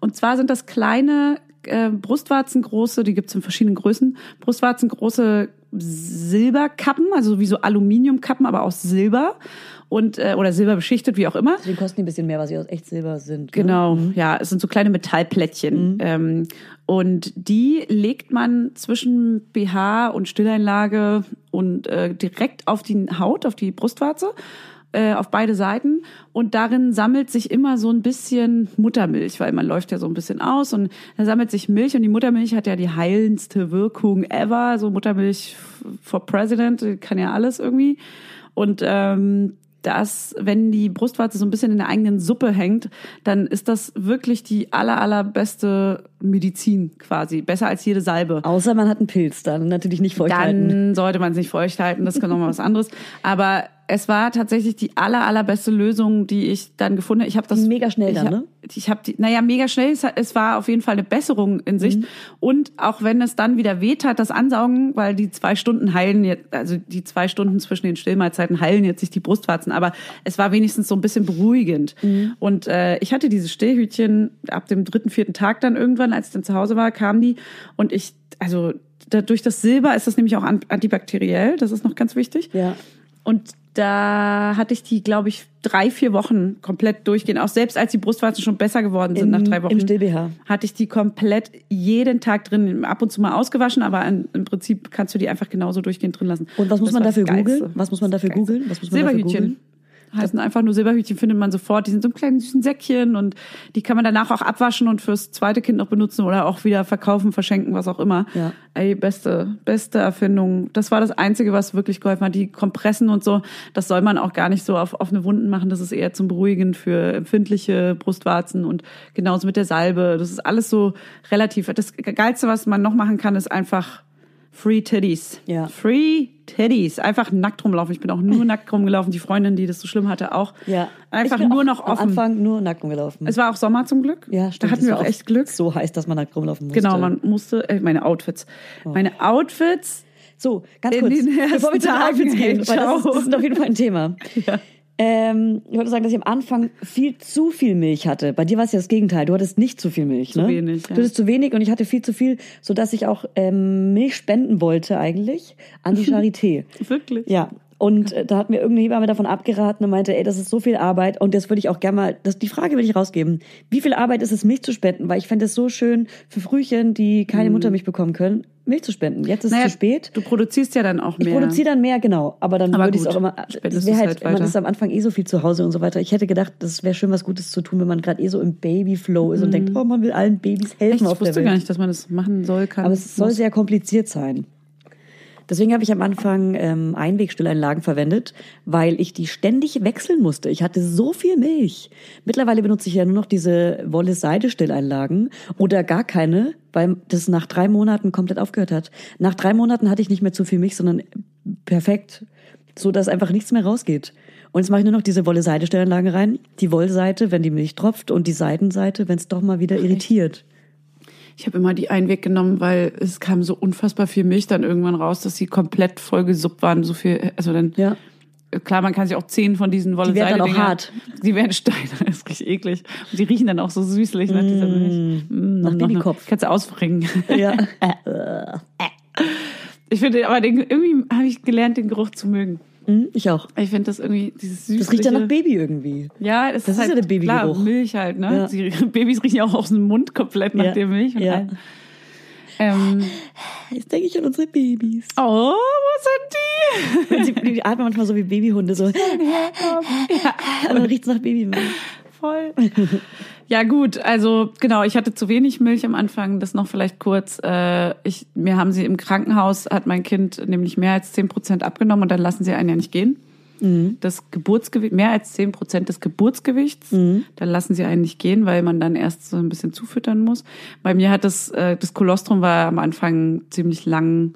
Und zwar sind das kleine äh, Brustwarzengroße, die gibt's in verschiedenen Größen, Brustwarzengroße Silberkappen, also wie so Aluminiumkappen, aber aus Silber und äh, oder Silber beschichtet, wie auch immer. Kosten die ein bisschen mehr, weil sie aus echt Silber sind. ne? Genau, ja, es sind so kleine Metallplättchen. Ähm, und die legt man zwischen BH und Stilleinlage und äh, direkt auf die Haut, auf die Brustwarze, äh, auf beide Seiten. Und darin sammelt sich immer so ein bisschen Muttermilch, weil man läuft ja so ein bisschen aus und da sammelt sich Milch und die Muttermilch hat ja die heilendste Wirkung ever. So Muttermilch for President, kann ja alles irgendwie. Und ähm, dass, wenn die Brustwarze so ein bisschen in der eigenen Suppe hängt, dann ist das wirklich die aller, allerbeste Medizin quasi. Besser als jede Salbe. Außer man hat einen Pilz, dann natürlich nicht feucht halten. Dann sollte man es nicht feucht halten, das kann nochmal was anderes. Aber es war tatsächlich die aller, allerbeste Lösung, die ich dann gefunden habe. Ich habe das Mega schnell ich dann, ne? Ich habe die, naja, mega schnell. Es, war auf jeden Fall eine Besserung in Sicht. Mhm. Und auch wenn es dann wieder weht hat, das Ansaugen, weil die zwei Stunden heilen jetzt, also die zwei Stunden zwischen den Stillmahlzeiten heilen jetzt nicht die Brustwarzen, aber es war wenigstens so ein bisschen beruhigend. Mhm. Und äh, ich hatte diese Stillhütchen ab dem dritten, vierten Tag dann irgendwann, als ich dann zu Hause war, kamen die und ich, also da, durch das Silber ist das nämlich auch an- antibakteriell, das ist noch ganz wichtig. Ja. Und da hatte ich die, glaube ich, drei, vier Wochen komplett durchgehend. Auch selbst als die Brustwarzen schon besser geworden sind Im- nach drei Wochen. im Still-BH. Hatte ich die komplett jeden Tag drin, ab und zu mal ausgewaschen, aber in, im Prinzip kannst du die einfach genauso durchgehend drin lassen. Und was muss Das man dafür googeln? Was muss man dafür googeln? Was muss man dafür Silberhütchen. googeln? Heißen einfach nur Silberhütchen, findet man sofort. Die sind so ein kleines süßen Säckchen und die kann man danach auch abwaschen und fürs zweite Kind noch benutzen oder auch wieder verkaufen, verschenken, was auch immer. Ja. Ey, beste, beste Erfindung. Das war das Einzige, was wirklich geholfen hat. Die Kompressen und so, das soll man auch gar nicht so auf offene Wunden machen. Das ist eher zum Beruhigen für empfindliche Brustwarzen und genauso mit der Salbe. Das ist alles so relativ. Das Geilste, was man noch machen kann, ist einfach Free Titties. Ja. Free Titties. Einfach nackt rumlaufen. Ich bin auch nur [laughs] nackt rumgelaufen. Die Freundin, die das so schlimm hatte, auch. Ja. Einfach nur noch Am offen. Anfang nur nackt rumgelaufen. Es war auch Sommer zum Glück. ja, stimmt. Da hatten wir auch echt Glück. So heiß, dass man nackt rumlaufen musste. Genau, man musste, äh, meine Outfits. Meine Outfits. So, ganz In kurz, bevor wir zu den Outfits gehen, weil das [laughs] ist, das ist auf jeden Fall ein Thema. Ähm, ich wollte sagen, dass ich am Anfang viel zu viel Milch hatte. Bei dir war es ja das Gegenteil. Du hattest nicht zu viel Milch. Zu ne? wenig, Du ja. hattest zu wenig und ich hatte viel zu viel, sodass ich auch ähm, Milch spenden wollte eigentlich an die [laughs] Charité. Wirklich. Ja. Und äh, da hat mir irgendeine Hebamme davon abgeraten und meinte, ey, das ist so viel Arbeit und das würde ich auch gerne mal, das, die Frage will ich rausgeben. Wie viel Arbeit ist es, Milch zu spenden? Weil ich fände es so schön für Frühchen, die keine Muttermilch bekommen können, Milch zu spenden. Jetzt ist Mhm. Naja, es zu spät. Du produzierst ja dann auch Ich mehr. produziere dann mehr, genau. Aber dann Aber würde ich es auch immer. Das wäre du's halt, halt man ist am Anfang eh so viel zu Hause und so weiter. Ich hätte gedacht, das wäre schön, was Gutes zu tun, wenn man gerade eh so im Babyflow ist und denkt, oh, man will allen Babys helfen Mhm. Echt, ich auf der wusste Welt. gar nicht, dass man das machen soll, kann. Aber es soll muss. sehr kompliziert sein. Deswegen habe ich am Anfang ähm, Einwegstillanlagen verwendet, weil ich die ständig wechseln musste. Ich hatte so viel Milch. Mittlerweile benutze ich ja nur noch diese Wolle-Seide-Stilleinlagen oder gar keine, weil das nach drei Monaten komplett aufgehört hat. Nach drei Monaten hatte ich nicht mehr zu viel Milch, sondern perfekt, so dass einfach nichts mehr rausgeht. Und jetzt mache ich nur noch diese Wolle-Seide-Stillanlagen rein. Die Wollseite, wenn die Milch tropft und die Seidenseite, wenn es doch mal wieder irritiert. Ich habe immer die Einweg genommen, weil es kam so unfassbar viel Milch dann irgendwann raus, dass sie komplett vollgesuppt waren. So viel, also dann, Ja. klar, man kann sich auch zehn von diesen wolle Die werden dann auch hart. [laughs] Die werden steil, [laughs] das ist richtig eklig. Und die riechen dann auch so süßlich nach dieser Milch. Mm, nach Babykopf. Kannst du ausbringen. [laughs] Ja. Ich finde, aber den, irgendwie habe ich gelernt, den Geruch zu mögen. Hm, ich auch. Ich finde das irgendwie, dieses süßliche. Das riecht ja nach Baby irgendwie. Ja, das, Das ist ist halt ja der Babygeruch. Klar, Milch halt, ne? Ja. Sie, [laughs] Babys riechen ja auch aus dem Mund komplett nach Ja. der Milch. Und Ja. Ähm, Jetzt denke ich an unsere Babys. oh, wo sind die? Und sie, die atmen manchmal so wie Babyhunde, so. [laughs] Und dann riecht's nach Babymilch. Voll. [laughs] Ja gut, also genau, ich hatte zu wenig Milch am Anfang, das noch vielleicht kurz. Äh, ich, mir haben sie im Krankenhaus, hat mein Kind nämlich mehr als 10 Prozent abgenommen und dann lassen sie einen ja nicht gehen. Das Geburtsgewicht, mehr als 10 Prozent des Geburtsgewichts, dann lassen sie einen nicht gehen, weil man dann erst so ein bisschen zufüttern muss. Bei mir hat das, äh, das Kolostrum war am Anfang ziemlich lang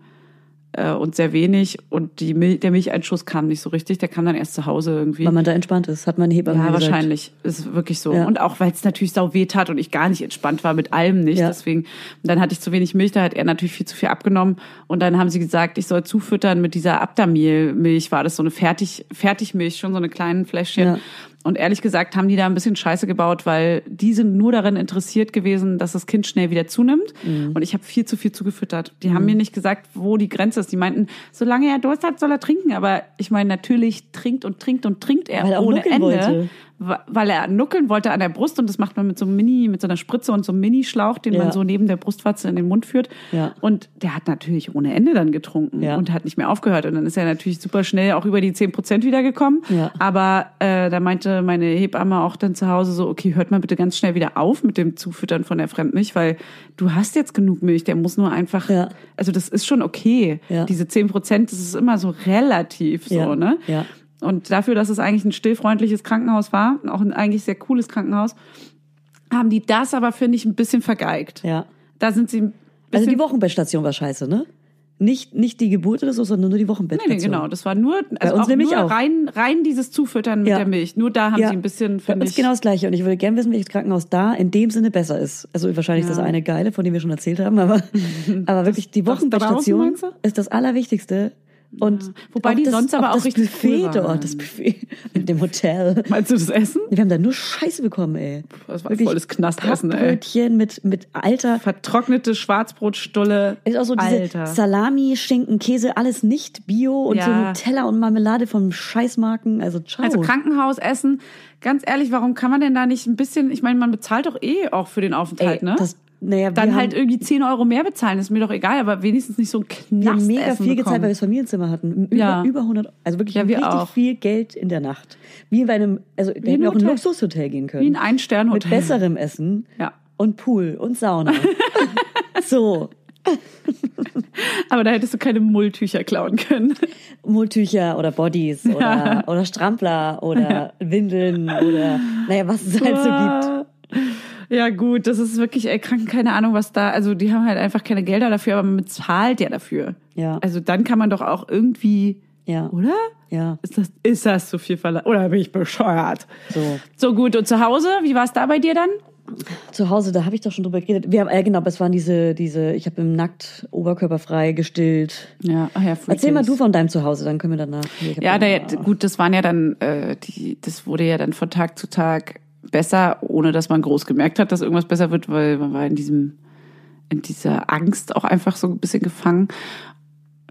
äh, und sehr wenig und die Mil der Milcheinschuss kam nicht so richtig, der kam dann erst zu Hause irgendwie. Weil man da entspannt ist, hat meine Hebamme Ja, gesagt. wahrscheinlich. Ist wirklich so. Ja. Und auch, weil es natürlich sau weh tat und ich gar nicht entspannt war mit allem nicht. Ja. Deswegen, und dann hatte ich zu wenig Milch, da hat er natürlich viel zu viel abgenommen. Und dann haben sie gesagt, ich soll zufüttern mit dieser Abdamil-Milch, war das so eine Fertig, Fertigmilch, schon so eine kleinen Fläschchen. Ja. Und ehrlich gesagt haben die da ein bisschen Scheiße gebaut, weil die sind nur daran interessiert gewesen, dass das Kind schnell wieder zunimmt. Mhm. Und ich habe viel zu viel zugefüttert. Die haben mir nicht gesagt, wo die Grenze ist. Die meinten, solange er Durst hat, soll er trinken. Aber ich meine, natürlich trinkt und trinkt und trinkt er Weil er ohne Ende. wollte. Weil er nuckeln wollte an der Brust und das macht man mit so einem Mini, mit so einer Spritze und so einem Mini-Schlauch, den Ja. man so neben der Brustwarze in den Mund führt. Ja. Und der hat natürlich ohne Ende dann getrunken Ja. und hat nicht mehr aufgehört. Und dann ist er natürlich super schnell auch über die 10 Prozent wiedergekommen. Ja. Aber äh, da meinte meine Hebamme auch dann zu Hause so, okay, hört mal bitte ganz schnell wieder auf mit dem Zufüttern von der Fremdmilch, weil du hast jetzt genug Milch, der muss nur einfach, Ja. also das ist schon okay. Ja. Diese 10 Prozent, das ist immer so relativ so, Ja. ne? Und dafür, dass es eigentlich ein stillfreundliches Krankenhaus war, auch ein eigentlich sehr cooles Krankenhaus, haben die das aber, finde ich, ein bisschen vergeigt. Ja. Da sind sie Also die Wochenbettstation war scheiße, ne? Nicht, nicht die Geburt oder so, sondern nur die Nee, Wochenbettstation. nee, genau. Das war nur, also uns auch nämlich nur auch. rein, rein dieses Zufüttern mit Ja. der Milch. Nur da haben Ja. sie ein bisschen, finde ich. genau das Gleiche. Und ich würde gerne wissen, welches Krankenhaus da in dem Sinne besser ist. Also wahrscheinlich Ja. das eine geile, von dem wir schon erzählt haben, aber, [laughs] aber wirklich die das Wochenbettstation ist das Allerwichtigste. Und Wobei auch die das, sonst aber auch das richtig Buffet cool dort, das Buffet in dem Hotel. Meinst du das Essen? Wir haben da nur Scheiße bekommen, ey. Das war volles Knastessen, ey. Pappbrötchen mit, mit alter, Vertrocknete Schwarzbrotstulle. ist auch so diese Alter. Salami, Schinken, Käse, alles nicht Bio und so Ja. Nutella und Marmelade von Scheißmarken. Also ciao. Also Krankenhausessen, ganz ehrlich, warum kann man denn da nicht ein bisschen, ich meine, man bezahlt doch eh auch für den Aufenthalt, Ey, ne? das, naja, Dann wir halt irgendwie 10 Euro mehr bezahlen, ist mir doch egal, aber wenigstens nicht so ein wir haben mega viel gezahlt, weil wir das Familienzimmer hatten. Über, Ja. über 100, also wirklich Ja, wir richtig auch. viel Geld in der Nacht. Wie bei einem, also wir hätten auch ein Hotel. Luxushotel gehen können. Wie ein Ein-Stern-Hotel. Mit besserem Essen. Ja. Und Pool und Sauna. [laughs] so. Aber da hättest du keine Mulltücher klauen können. Mulltücher oder Bodies oder, oder Strampler oder Windeln oder naja, was es halt so gibt. Ja, gut, das ist wirklich, ey, Kranken, keine Ahnung, was da, also die haben halt einfach keine Gelder dafür, aber man bezahlt ja dafür. Ja. Also dann kann man doch auch irgendwie, Ja. oder? Ja. Ist das, ist das zu viel verlangt? Oder bin ich bescheuert? So. So gut, und zu Hause, wie war es da bei dir dann? Zu Hause, da habe ich doch schon drüber geredet. Wir haben, äh, genau, es waren diese, diese, ich habe im Nackt oberkörperfrei gestillt. Ja, ach ja, Erzähl mal du von deinem Zuhause, dann können wir danach. Ja, da, gut, das waren ja dann, äh, die, das wurde ja dann von Tag zu Tag besser, ohne dass man groß gemerkt hat, dass irgendwas besser wird, weil man war in diesem, in dieser Angst auch einfach so ein bisschen gefangen.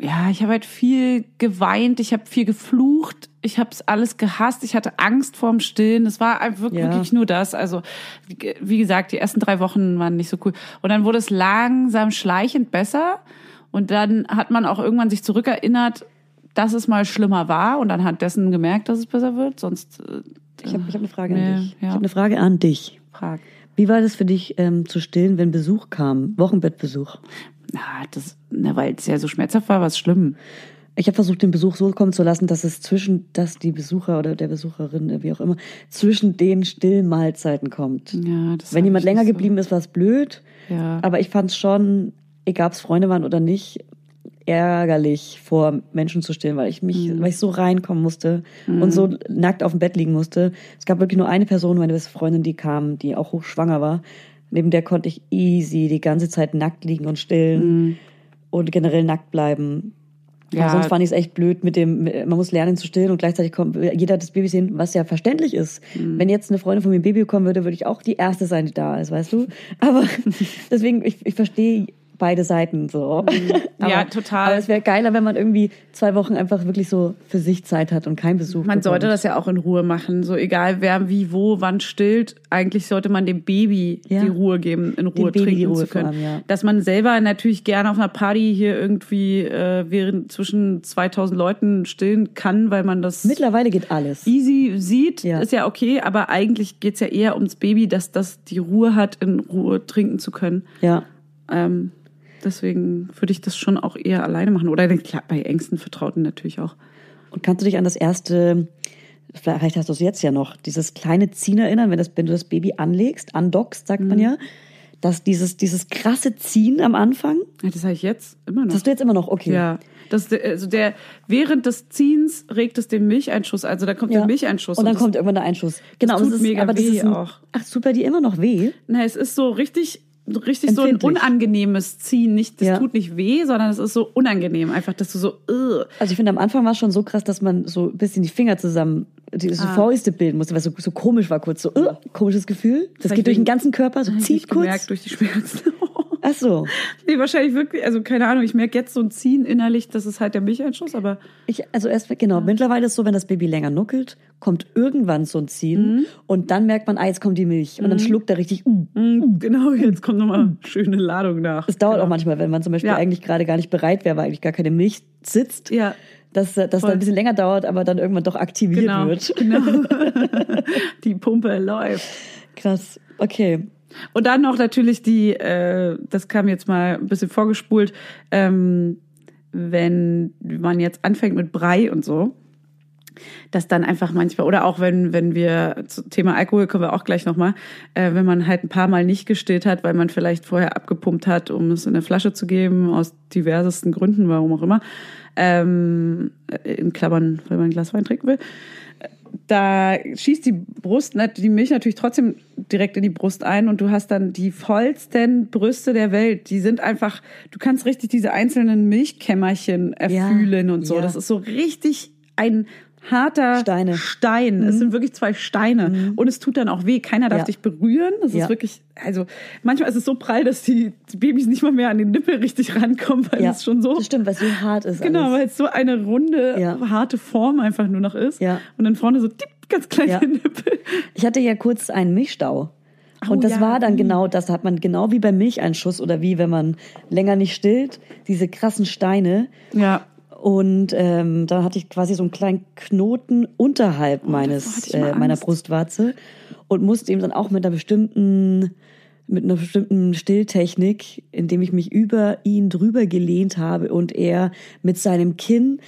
Ja, ich habe halt viel geweint, ich habe viel geflucht, ich habe es alles gehasst, ich hatte Angst vorm Stillen. Es war einfach Ja. wirklich nur das. Also wie- wie gesagt, die ersten drei Wochen waren nicht so cool. Und dann wurde es langsam schleichend besser. Und dann hat man auch irgendwann sich zurückerinnert, dass es mal schlimmer war und anhand dessen gemerkt, dass es besser wird. Sonst äh, Ich habe hab eine Frage Nee, an dich. ja. Ich habe eine Frage an dich. frag. Wie war das für dich ähm, zu stillen, wenn Besuch kam? Wochenbettbesuch. Na, das, na, weil es ja so schmerzhaft war, war es schlimm. Ich habe versucht, den Besuch so kommen zu lassen, dass es zwischen, dass die Besucher oder der Besucherin, äh, wie auch immer, zwischen den Stillmahlzeiten kommt. Ja, das Wenn jemand länger so. geblieben ist, war es blöd. Ja. Aber ich fand es schon, egal ob es Freunde waren oder nicht, ärgerlich vor Menschen zu stillen, weil ich mich, Mhm. weil ich so reinkommen musste und so nackt auf dem Bett liegen musste. Es gab wirklich nur eine Person, meine beste Freundin, die kam, die auch hochschwanger war. Neben der konnte ich easy die ganze Zeit nackt liegen und stillen und generell nackt bleiben. Mhm. Ja. Sonst fand ich es echt blöd mit dem, man muss lernen zu stillen und gleichzeitig kommt jeder hat das Baby sehen, was ja verständlich ist. Mhm. Wenn jetzt eine Freundin von mir ein Baby bekommen würde, würde ich auch die erste sein, die da ist, weißt du? Aber [laughs] deswegen, ich, ich verstehe beide Seiten so. [laughs] aber, Mhm. Ja, total. Aber es wäre geiler, wenn man irgendwie zwei Wochen einfach wirklich so für sich Zeit hat und keinen Besuch. Man sollte bekommt. das ja auch in Ruhe machen. So egal wer, wie, wo, wann stillt. Eigentlich sollte man dem Baby Ja. die Ruhe geben, in Ruhe Baby trinken Ruhe zu können. allem, ja. Dass man selber natürlich gerne auf einer Party hier irgendwie äh, während zwischen 2000 Leuten stillen kann, weil man das Mittlerweile geht alles. easy sieht, Ja. ist ja okay. Aber eigentlich geht's ja eher ums Baby, dass das die Ruhe hat, in Ruhe trinken zu können. Ja. Ähm, deswegen würde ich das schon auch eher alleine machen. Oder klar, bei engsten Vertrauten natürlich auch. Und kannst du dich an das erste, vielleicht hast du es jetzt ja noch, dieses kleine Ziehen erinnern, wenn, das, wenn du das Baby anlegst, andockst, sagt Mhm. man ja, dass dieses, dieses krasse Ziehen am Anfang, Ja, das habe ich jetzt immer noch. das hast du jetzt immer noch, okay. Ja, das, also der, während des Ziehens regt es den Milcheinschuss, also da kommt Ja. der Milcheinschuss. Und dann das, kommt irgendwann der Einschuss. Genau, tut das ist, mega aber das weh ist ein, auch. Ach, tut bei dir immer noch weh? Na, es ist so richtig, richtig so ein unangenehmes Ziehen. Nicht, das Ja. tut nicht weh, sondern es ist so unangenehm. Einfach, dass du so, ugh. Also ich finde, am Anfang war es schon so krass, dass man so ein bisschen die Finger zusammen, die so Ah. Fäuste bilden musste, weil es so, so komisch war kurz. So, uh, komisches Gefühl. Das hab geht durch den ganzen Körper, so zieht kurz. gemerkt durch die Schmerzen. [laughs] Ach so. nee, wahrscheinlich wirklich, also keine Ahnung, ich merke jetzt so ein Ziehen innerlich, das ist halt der Milcheinschuss, aber Ich, also erst, genau, mittlerweile ist es so, wenn das Baby länger nuckelt, kommt irgendwann so ein Ziehen und dann merkt man, ah, jetzt kommt die Milch. Und dann schluckt er richtig, uh. mm, genau, jetzt kommt nochmal schöne Ladung nach. Es dauert genau. auch manchmal, wenn man zum Beispiel Ja. eigentlich gerade gar nicht bereit wäre, weil eigentlich gar keine Milch sitzt, Ja, dass, äh, dass Voll. da ein bisschen länger dauert, aber dann irgendwann doch aktiviert genau. wird. genau. [laughs] die Pumpe läuft. Krass. Okay. Und dann noch natürlich die, äh, das kam jetzt mal ein bisschen vorgespult, ähm, wenn man jetzt anfängt mit Brei und so, dass dann einfach manchmal, oder auch wenn, wenn wir, zu Thema Alkohol kommen wir auch gleich nochmal, äh, wenn man halt ein paar Mal nicht gestillt hat, weil man vielleicht vorher abgepumpt hat, um es in eine Flasche zu geben, aus diversesten Gründen, warum auch immer, ähm, in Klammern, weil man ein Glas Wein trinken will, da schießt die Brust, die Milch natürlich trotzdem direkt in die Brust ein und du hast dann die vollsten Brüste der Welt. Die sind einfach, du kannst richtig diese einzelnen Milchkämmerchen erfühlen und so. ja. Das ist so richtig ein harter Steine. Stein. Es sind wirklich zwei Steine. Und es tut dann auch weh. Keiner darf Ja. dich berühren. Das Ja. ist wirklich, also manchmal ist es so prall, dass die, die Babys nicht mal mehr an den Nippel richtig rankommen, weil Ja, es schon so Das stimmt, weil es so hart ist. Genau, weil es so eine runde, harte Form einfach nur noch ist. Ja. Und dann vorne so tipp, ganz kleine. Nippel. Ich hatte ja kurz einen Milchstau. Oh, Und das ja. war dann genau das, da hat man genau wie beim Milcheinschuss oder wie wenn man länger nicht stillt, diese krassen Steine. Ja. Und ähm, dann hatte ich quasi so einen kleinen Knoten unterhalb Oh, meines äh, meiner Angst. Brustwarze und musste ihm dann auch mit einer bestimmten mit einer bestimmten Stilltechnik, indem ich mich über ihn drüber gelehnt habe und er mit seinem Kinn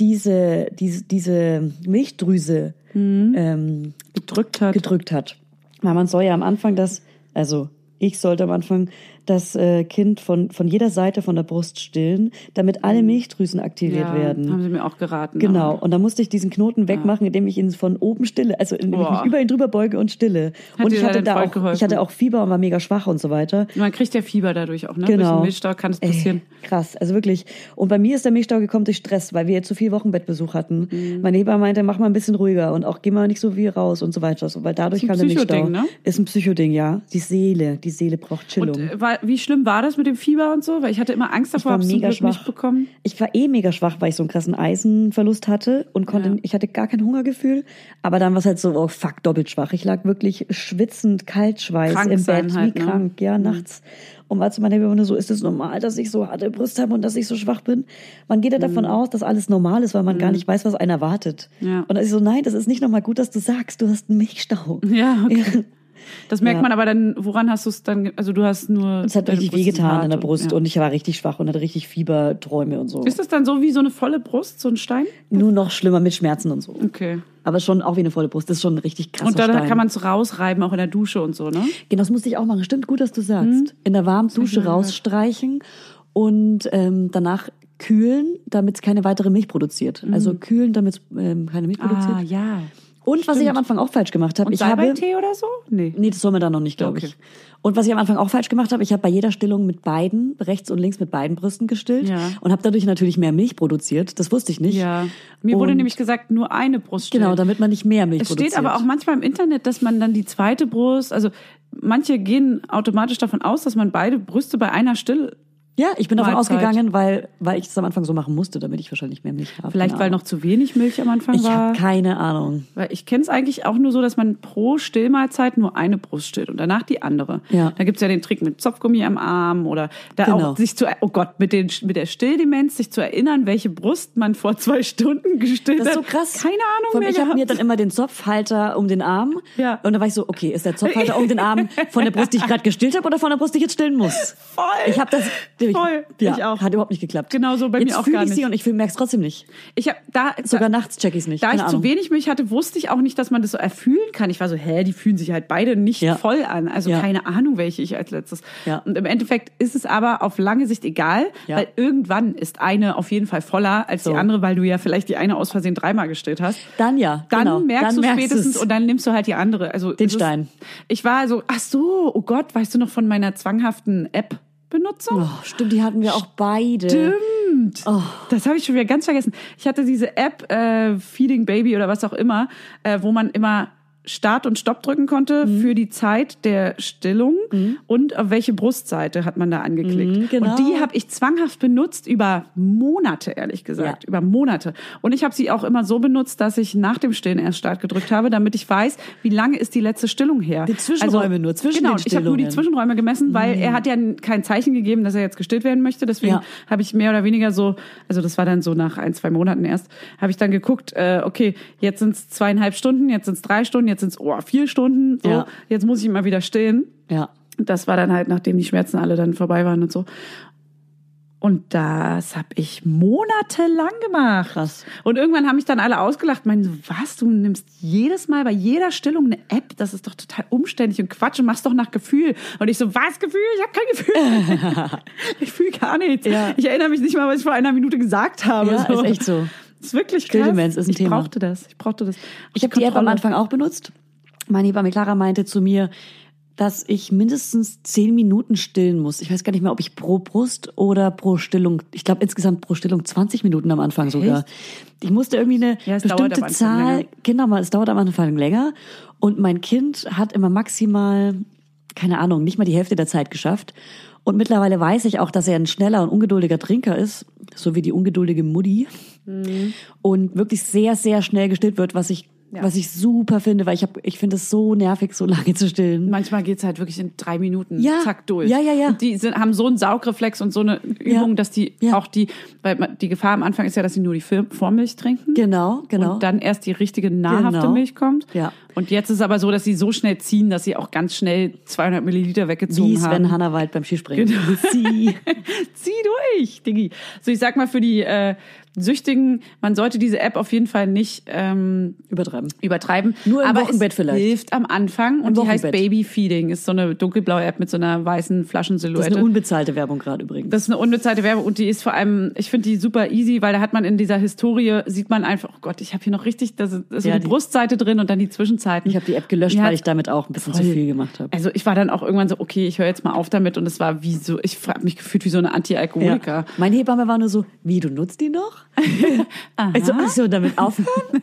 diese diese diese Milchdrüse ähm, Gedrückt hat. gedrückt hat. Weil man soll ja am Anfang das, also ich sollte am Anfang das äh, Kind von, von jeder Seite von der Brust stillen, damit alle Milchdrüsen aktiviert ja, werden. Haben sie mir auch geraten. Genau. aber- Und dann musste ich diesen Knoten wegmachen, indem ich ihn von oben stille, also indem ich Boah. mich über ihn drüber beuge und stille. Hat und ich da hatte da auch, geholfen? ich hatte auch Fieber und war mega schwach und so weiter. Man kriegt ja Fieber dadurch auch, ne? Durch Genau. den Milchstau kann es Ey, passieren. krass, also wirklich. Und bei mir ist der Milchstau gekommen durch Stress, weil wir jetzt zu viel Wochenbettbesuch hatten. Mhm. Mein Hebamme meinte, mach mal ein bisschen ruhiger und auch geh mal nicht so viel raus und so weiter. So, weil dadurch Ist ein kam der Milchstau. Psychoding, ne? Ist ein Psychoding, ja. Die Seele, die Seele braucht Chillung. Und äh, war, wie schlimm war das mit dem Fieber und so? Weil ich hatte immer Angst davor, war hab's zum Glück nicht schwach. bekommen. Ich war eh mega schwach, weil ich so einen krassen Eisenverlust hatte und konnte, Ja. ich hatte gar kein Hungergefühl. Aber dann war es halt so, oh fuck, doppelt schwach. Ich lag wirklich schwitzend, Kaltschweiß Krank im Bett, halt, wie ne? krank, ja, nachts. Und war zu meiner Hebamme so, ist es normal, dass ich so harte Brust habe und dass ich so schwach bin? Man geht ja davon aus, dass alles normal ist, weil man gar nicht weiß, was einen erwartet. Ja. Und dann ist so, nein, das ist nicht nochmal gut, dass du sagst, du hast einen Milchstau. Ja, okay. Das merkt Ja. man aber dann, woran hast du es dann, also du hast nur... Es hat richtig wehgetan in der und- Brust ja. und ich war richtig schwach und hatte richtig Fieber, Träume und so. Ist das dann so wie so eine volle Brust, so ein Stein? Nur noch schlimmer mit Schmerzen und so. Okay. Aber schon auch wie eine volle Brust. Das ist schon ein richtig krasser Und dann Stein. kann man es rausreiben, auch in der Dusche und so, ne? Genau, das musste ich auch machen. Stimmt, gut, dass du sagst. In der warmen Dusche rausstreichen und ähm, danach kühlen, damit es keine weitere Milch produziert. Also kühlen, damit es ähm, keine Milch produziert. Ah, ja. Und was ich stimmt. am Anfang auch falsch gemacht habe, ich habe Salbeitee oder so? Nee. Nee, das soll man da noch nicht, glaube Okay. ich. Und was ich am Anfang auch falsch gemacht habe, ich habe bei jeder Stillung mit beiden, rechts und links mit beiden Brüsten gestillt Ja. und habe dadurch natürlich mehr Milch produziert. Das wusste ich nicht. Ja. Mir wurde Und- nämlich gesagt, nur eine Brust stillen. Genau, damit man nicht mehr Milch Es produziert. steht aber auch manchmal im Internet, dass man dann die zweite Brust, also manche gehen automatisch davon aus, dass man beide Brüste bei einer Still, Ja, ich bin davon Mahlzeit. ausgegangen, weil, weil ich es am Anfang so machen musste, damit ich wahrscheinlich mehr Milch habe. vielleicht weil noch zu wenig Milch am Anfang Ich war. habe keine Ahnung. Weil ich kenne es eigentlich auch nur so, dass man pro Stillmahlzeit nur eine Brust stillt und danach die andere. Ja. Da gibt's ja den Trick mit Zopfgummi am Arm oder da Genau. auch sich zu, oh Gott, mit, den, mit der Stilldemenz sich zu erinnern, welche Brust man vor zwei Stunden gestillt Das ist so hat. krass. Keine Ahnung allem, mehr Ich habe mir dann immer den Zopfhalter um den Arm. Ja. Und da war ich so, okay, ist der Zopfhalter um den Arm [laughs] von der Brust, die ich gerade gestillt habe, oder von der Brust, die ich jetzt stillen muss? Voll. Ich habe das. Ich, Voll. Ja, Ich auch. Hat überhaupt nicht geklappt. Genau so bei jetzt mir auch gar ich sie nicht. und ich merke es trotzdem nicht. Ich habe da Sogar nachts check ich es nicht. Da Keine ich Ahnung. zu wenig Milch hatte, wusste ich auch nicht, dass man das so erfühlen kann. Ich war so, hä, die fühlen sich halt beide nicht Ja. voll an. Also Ja. keine Ahnung, welche ich als letztes. Ja. Und im Endeffekt ist es aber auf lange Sicht egal, weil irgendwann ist eine auf jeden Fall voller als So. die andere, weil du ja vielleicht die eine aus Versehen dreimal gestillt hast. Dann ja. Dann genau. merkst Dann du merkst spätestens du's. und dann nimmst du halt die andere. Also Den es ist- Stein. Ich war so, ach so, oh Gott, weißt du noch von meiner zwanghaften App-Benutzung? Oh, stimmt, die hatten wir auch beide. Stimmt. Oh. Das habe ich schon wieder ganz vergessen. Ich hatte diese App, äh, Feeding Baby oder was auch immer, äh, wo man immer Start und Stopp drücken konnte Mhm. für die Zeit der Stillung und auf welche Brustseite hat man da angeklickt. Mhm, genau. Und die habe ich zwanghaft benutzt über Monate, ehrlich gesagt, Ja. über Monate. Und ich habe sie auch immer so benutzt, dass ich nach dem Stillen erst Start gedrückt habe, damit ich weiß, wie lange ist die letzte Stillung her. Die Zwischenräume nur, zwischen genau, ich habe nur die. Zwischenräume gemessen, weil er hat ja kein Zeichen gegeben, dass er jetzt gestillt werden möchte. Deswegen Ja. habe ich mehr oder weniger so, also das war dann so nach ein, zwei Monaten erst, habe ich dann geguckt, äh, okay, jetzt sind es zweieinhalb Stunden, jetzt sind es drei Stunden, jetzt sind es oh, vier Stunden, so, Ja. jetzt muss ich mal wieder stillen. Ja. Das war dann halt, nachdem die Schmerzen alle dann vorbei waren und so. Und das habe ich monatelang gemacht. Krass. Und irgendwann haben mich dann alle ausgelacht. Meinen so, was, du nimmst jedes Mal bei jeder Stillung eine App? Das ist doch total umständlich und Quatsch und machst doch nach Gefühl. Und ich so, was Gefühl? Ich habe kein Gefühl. [laughs] ich fühle gar nichts. Ja. Ich erinnere mich nicht mal, was ich vor einer Minute gesagt habe. Ja, ist echt so. Das ist wirklich krass. Stilldemenz ist ein ich Thema. brauchte das. Ich brauchte das. Ich habe die App am Anfang auch benutzt. Meine Hebamme Clara meinte zu mir, dass ich mindestens zehn Minuten stillen muss. Ich weiß gar nicht mehr, ob ich pro Brust oder pro Stillung, ich glaube insgesamt pro Stillung 20 Minuten am Anfang sogar. Ich musste irgendwie eine Ja, bestimmte Zahl, länger. genau, mal, es dauert am Anfang länger. Und mein Kind hat immer maximal, keine Ahnung, nicht mal die Hälfte der Zeit geschafft. Und mittlerweile weiß ich auch, dass er ein schneller und ungeduldiger Trinker ist, so wie die ungeduldige Mutti. Mhm. Und wirklich sehr, sehr schnell gestillt wird, was ich was ich super finde, weil ich hab, ich finde es so nervig, so lange zu stillen. Manchmal geht's halt wirklich in drei Minuten, Ja. zack, durch. Ja, ja, ja. Und die sind, haben so einen Saugreflex und so eine Übung, Ja. dass die Ja. auch die, weil die Gefahr am Anfang ist ja, dass sie nur die Vormilch trinken. Genau, genau. Und dann erst die richtige nahrhafte Genau. Milch kommt. Ja. Und jetzt ist es aber so, dass sie so schnell ziehen, dass sie auch ganz schnell 200 Milliliter weggezogen Wie Sven haben. Hannawald beim Skispringen. Genau. Sie. [laughs] Zieh durch, Diggi. So, ich sag mal, für die äh, Süchtigen, man sollte diese App auf jeden Fall nicht ähm, Übertreiben. übertreiben. Nur im aber Wochenbett es vielleicht. hilft am Anfang und Im die heißt Wochenbett. Baby Feeding. Ist so eine dunkelblaue App mit so einer weißen Das ist Flaschensilhouette. eine unbezahlte Werbung gerade übrigens. Das ist eine unbezahlte Werbung und die ist vor allem, ich finde die super easy, weil da hat man in dieser Historie, sieht man einfach, oh Gott, ich habe hier noch richtig, da ist so Ja, die, die- Brustseite drin und dann die Zwischenzeiten. ich habe die App gelöscht, Die weil ich damit auch ein bisschen zu Voll. viel gemacht habe. Also ich war dann auch irgendwann so, okay, ich höre jetzt mal auf damit und es war wie so, ich habe mich gefühlt wie so eine Anti-Alkoholiker. Meine Hebamme war nur so, wie, du nutzt die noch? Also, also damit aufhören? [laughs]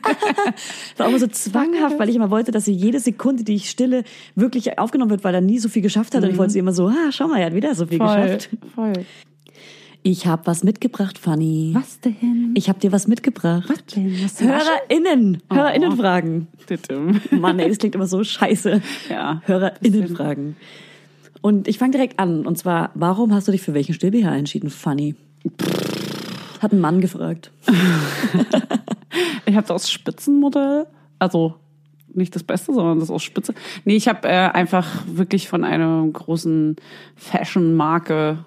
war immer so zwanghaft, weil ich immer wollte, dass sie jede Sekunde, die ich stille, wirklich aufgenommen wird, weil er nie so viel geschafft hat. Und ich wollte sie immer so, ah, schau mal, er hat wieder so viel Voll, geschafft. voll. Ich habe was mitgebracht, Fanny. Was denn? Ich habe dir was mitgebracht. Was denn? Was? HörerInnen. HörerInnen fragen. Titim. [laughs] Mann, ey, das klingt immer so scheiße. Ja. HörerInnen fragen. Und ich fange direkt an. Und zwar, warum hast du dich für welchen Still-BH entschieden, Fanny? Hat ein Mann gefragt. [laughs] Ich habe das Spitzenmodell, also nicht das Beste, sondern das aus Spitze. Nee, ich habe äh, einfach wirklich von einer großen Fashion-Marke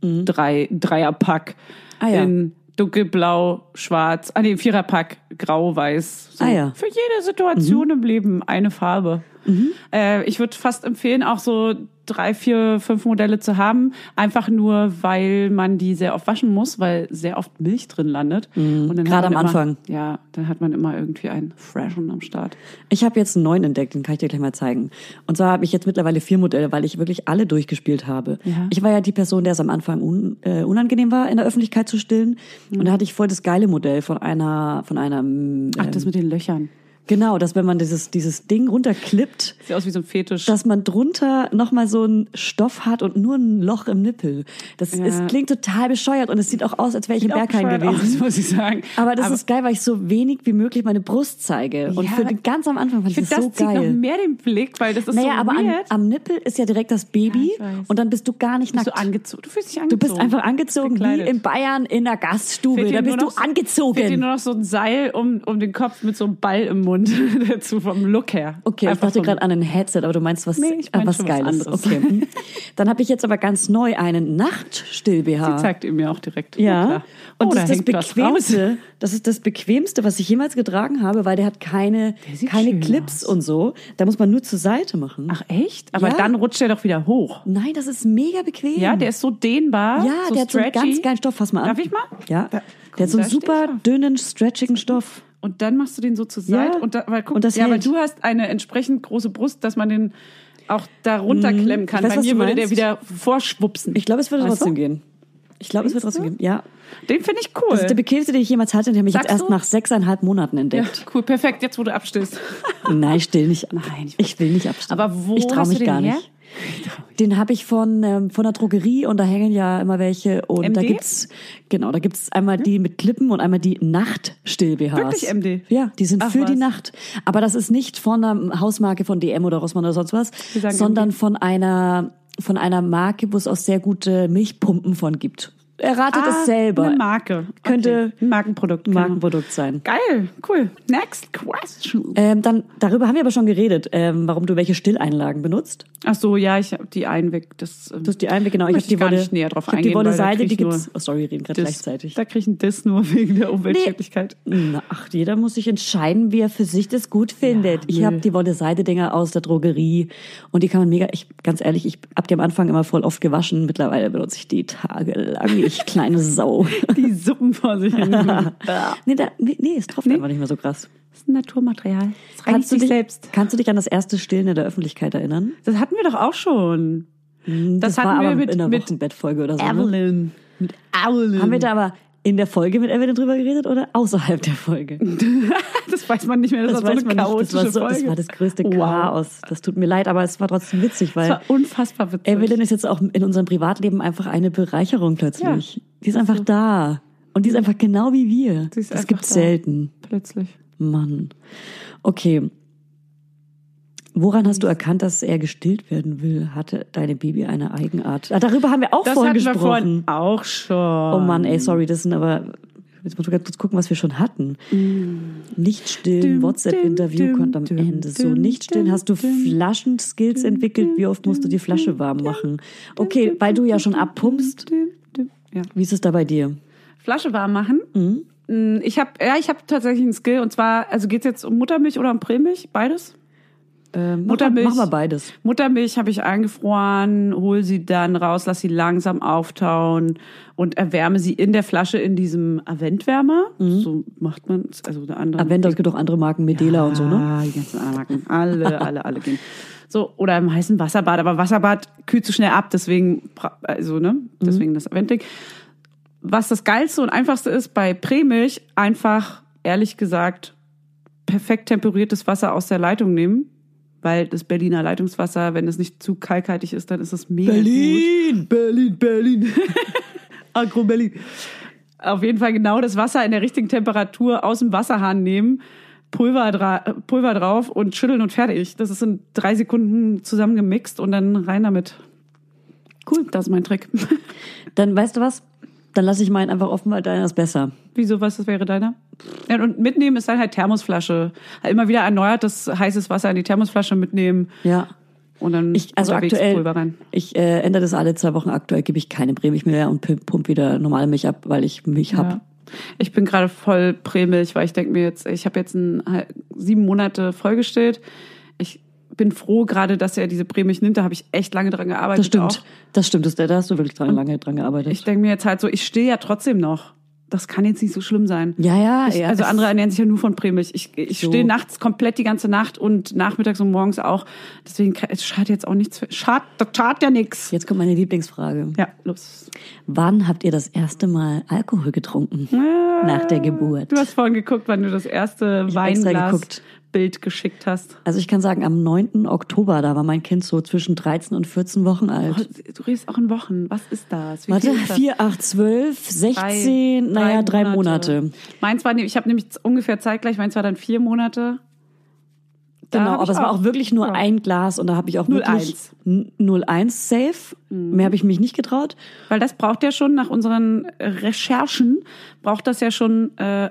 drei Dreierpack Ah, ja. in dunkelblau, schwarz, ah nee, Viererpack, grau, weiß. So. Ah, ja. Mhm. Für jede Situation im Leben eine Farbe. Äh, ich würde fast empfehlen, auch so drei, vier, fünf Modelle zu haben, einfach nur, weil man die sehr oft waschen muss, weil sehr oft Milch drin landet. Und dann Mhm. Gerade am immer, Anfang. Ja, dann hat man immer irgendwie einen Freshen am Start. Ich habe jetzt einen neuen entdeckt, den kann ich dir gleich mal zeigen. Und zwar habe ich jetzt mittlerweile vier Modelle, weil ich wirklich alle durchgespielt habe. Ja. Ich war ja die Person, der es am Anfang un, äh, unangenehm war, in der Öffentlichkeit zu stillen. Und da hatte ich voll das geile Modell von einer, von einer, ähm, Ach, das mit den Löchern. Genau, dass wenn man dieses, dieses Ding runterklippt, Sieht aus wie so ein Fetisch. dass man drunter nochmal so einen Stoff hat und nur ein Loch im Nippel. Das Ja. es klingt total bescheuert und es sieht auch aus, als wäre ich im bescheuert gewesen. aus, [laughs] muss ich sagen. Aber das ist geil, weil ich so wenig wie möglich meine Brust zeige. Und Ja, für aber den, ganz am Anfang fand ich ich finde, das das so zieht geil. noch mehr den Blick, weil das ist Naja, so aber an, am Nippel ist ja direkt das Baby Ja, und dann bist du gar nicht bist nackt. du angezogen. Du fühlst dich Du angezogen. bist einfach angezogen wie in Bayern in der Gaststube. Da bist du so- Fehlt dir angezogen. nur noch so ein Seil um, um den Kopf mit so einem Ball im Mund [laughs] dazu vom Look her. Okay, ich Einfach dachte vom- gerade an ein Headset, aber du meinst was, Nee, ich äh, mein was was Geiles. anderes. okay. [laughs] Dann habe ich jetzt aber ganz neu einen Nachtstill-BH. Sie zeigt ihm ja auch direkt. Ja. klar. Und oh, das da ist das was. Bequemste. Das ist das Bequemste, was ich jemals getragen habe, weil der hat keine, Der keine Clips aus. und so. Da muss man nur zur Seite machen. Ach echt? Aber Ja. dann rutscht er doch wieder hoch. Nein, das ist mega bequem. Ja, der ist so dehnbar. Ja, so der hat so einen stretchy. ganz geilen Stoff. Fass mal an. Darf ich mal? Ja. Da- der hat so einen super dünnen, stretchigen Stoff. Und dann machst du den so zur Seite Ja. und da, weil, guck, Und das ja, weil du hast eine entsprechend große Brust, dass man den auch da runterklemmen kann. Mhm. Ich weiß, Bei mir würde der wieder vorschwupsen. Ich glaube, es würde Weißt trotzdem du? gehen. Ich glaube, es wird trotzdem gehen. Ja. Den finde ich cool. Das ist der bequemste, den ich jemals hatte. Den habe ich jetzt erst du? nach sechseinhalb Monaten ja, entdeckt. cool, perfekt, jetzt wo du abstillst. Nein, ich still nicht. Nein, ich- ich will nicht abstimmen. Aber wo ich traue mich gar her? nicht. Den habe ich von ähm, von der Drogerie und da hängen ja immer welche und da MD? gibt's genau, da gibt's einmal die mit Klippen und einmal die Nachtstill BHs. Wirklich MD? Ja, die sind Ach, für die was. Nacht, aber das ist nicht von einer Hausmarke von DM oder Rossmann oder sonst was, sondern MD. von einer von einer Marke, wo es auch sehr gute Milchpumpen von gibt. Er ratet Ah, es selber. Eine Marke. Könnte okay. ein Markenprodukt. genau. Markenprodukt sein. Geil, cool. Next question. Ähm, dann, darüber haben wir aber schon geredet, ähm, warum du welche Stilleinlagen benutzt. Ach so, ja, ich habe die Einweg. Das, ähm, Du hast die Einweg, genau. Ich habe die ich gar Wolle, nicht näher drauf ich hab die eingehen, Wolle Seide, die ich gibt's. Oh, sorry, wir reden gerade gleichzeitig. Da krieg ich einen Diss nur wegen der Umweltschädlichkeit. Na, ach, jeder muss sich entscheiden, wie er für sich das gut findet. ich nö. habe die Wolle Seide-Dinger aus der Drogerie und die kann man mega, ich, ganz ehrlich, ich hab die am Anfang immer voll oft gewaschen. Mittlerweile benutze ich die tagelang, ich kleine Sau. [laughs] Die Suppen vor sich hin. [laughs] Das nee, da, nee, nee, es tropft einfach nicht mehr so krass. ist ein Naturmaterial. Das Kannst du, dich, selbst. kannst du dich an das erste Stillen in der Öffentlichkeit erinnern? Das hatten wir doch auch schon. Das, hatten war wir aber mit, in der mit Wochenbettfolge oder so. Ne? Evelyn. Mit Evelyn. Haben wir da aber in der Folge mit Evelyn drüber geredet oder außerhalb der Folge? [laughs] das weiß man nicht mehr. Das, war so eine chaotische das war, so, Folge. das war das größte Wow. Chaos. Das tut mir leid, aber es war trotzdem witzig, Das weil war unfassbar witzig. Evelyn ist jetzt auch in unserem Privatleben einfach eine Bereicherung plötzlich. Die ist einfach da. Und die ist einfach genau wie wir. Sie ist das gibt's da. selten. Plötzlich. Mann. Okay. Woran hast du erkannt, dass er gestillt werden will? Hatte deine Baby eine Eigenart? Ah, darüber haben wir auch Das vorhin hatten wir gesprochen. vorhin auch schon. Oh Mann, ey, sorry, das sind aber. Jetzt muss ich kurz gucken, was wir schon hatten. Nicht stillen, WhatsApp-Interview kommt am Ende. So, nicht stillen. Hast du Flaschenskills entwickelt? Wie oft musst du die Flasche warm machen? Okay, weil du ja schon abpumpst. Ja. Wie ist es da bei dir? Flasche warm machen. Mhm. Mm, Ich habe ja, ich habe tatsächlich einen Skill und zwar, also geht's jetzt um Muttermilch oder um Prämilch? Beides? Ähm, Muttermilch. Mach mal beides. Muttermilch habe ich eingefroren, hol sie dann raus, lass sie langsam auftauen und erwärme sie in der Flasche in diesem Aventwärmer. So macht man also eine andere. Avent, es gibt auch andere Marken, Medela und so, ne? Ah, die ganzen anderen Marken. Alle, alle, alle gehen. So, oder im heißen Wasserbad. Aber Wasserbad kühlt zu schnell ab, deswegen, also, ne, deswegen das Aventding. Was das Geilste und Einfachste ist bei Prämilch, einfach, ehrlich gesagt, perfekt temperiertes Wasser aus der Leitung nehmen. Weil das Berliner Leitungswasser, wenn es nicht zu kalkhaltig ist, dann ist es mega gut. Berlin, Berlin. [laughs] Agro Berlin. Auf jeden Fall genau das Wasser in der richtigen Temperatur aus dem Wasserhahn nehmen, Pulver, dra Pulver drauf und schütteln und fertig. Das ist in drei Sekunden zusammengemixt und dann rein damit. Cool, das ist mein Trick. [laughs] Dann weißt du was? Dann lasse ich meinen einfach offen, weil deiner ist besser. Wieso, was das wäre deiner? Ja, und mitnehmen ist dann halt Thermosflasche. Halt immer wieder erneuertes heißes Wasser in die Thermosflasche mitnehmen Ja. und dann Ich, also aktuell, Pulver rein. ich äh, ändere das alle zwei Wochen. Aktuell gebe ich keine Prämilch mehr und pump wieder normale Milch ab, weil ich Milch hab. Ja. Ich bin gerade voll Prämilch, weil ich denke mir jetzt, ich habe jetzt ein, halt sieben Monate vollgestellt. Ich bin froh gerade, dass er diese Prämilch nimmt. Da habe ich echt lange dran gearbeitet. Das stimmt. Auch. Das stimmt. Das, da hast du wirklich dran, lange dran gearbeitet. Ich denke mir jetzt halt so, ich stehe ja trotzdem noch. Das kann jetzt nicht so schlimm sein. ja, ja, Ich, ja. also andere ernähren sich ja nur von Prämilch. Ich, ich So. stehe nachts komplett die ganze Nacht und nachmittags und morgens auch. Deswegen es schadet jetzt auch nichts. für- Schad, das schadet ja nichts. Jetzt kommt meine Lieblingsfrage. Ja, los. Wann habt ihr das erste Mal Alkohol getrunken? Nach der Geburt. Du hast vorhin geguckt, wann du das erste Ich hab Weinglas-Bild geschickt hast. Also ich kann sagen, am 9. Oktober, da war mein Kind so zwischen 13 und 14 Wochen Oh, alt. du redest auch in Wochen. Was ist das? Wie Warte, ist das? 4, 8, 12, 16, naja, drei Monate. Meins war, ich habe nämlich ungefähr zeitgleich, meins war dann vier Monate. Da Genau, aber es war auch wirklich nur ja. ein Glas und da habe ich auch 0,1. wirklich N- 01 safe. Mhm. Mehr habe ich mich nicht getraut. Weil das braucht ja schon, nach unseren Recherchen, braucht das ja schon äh,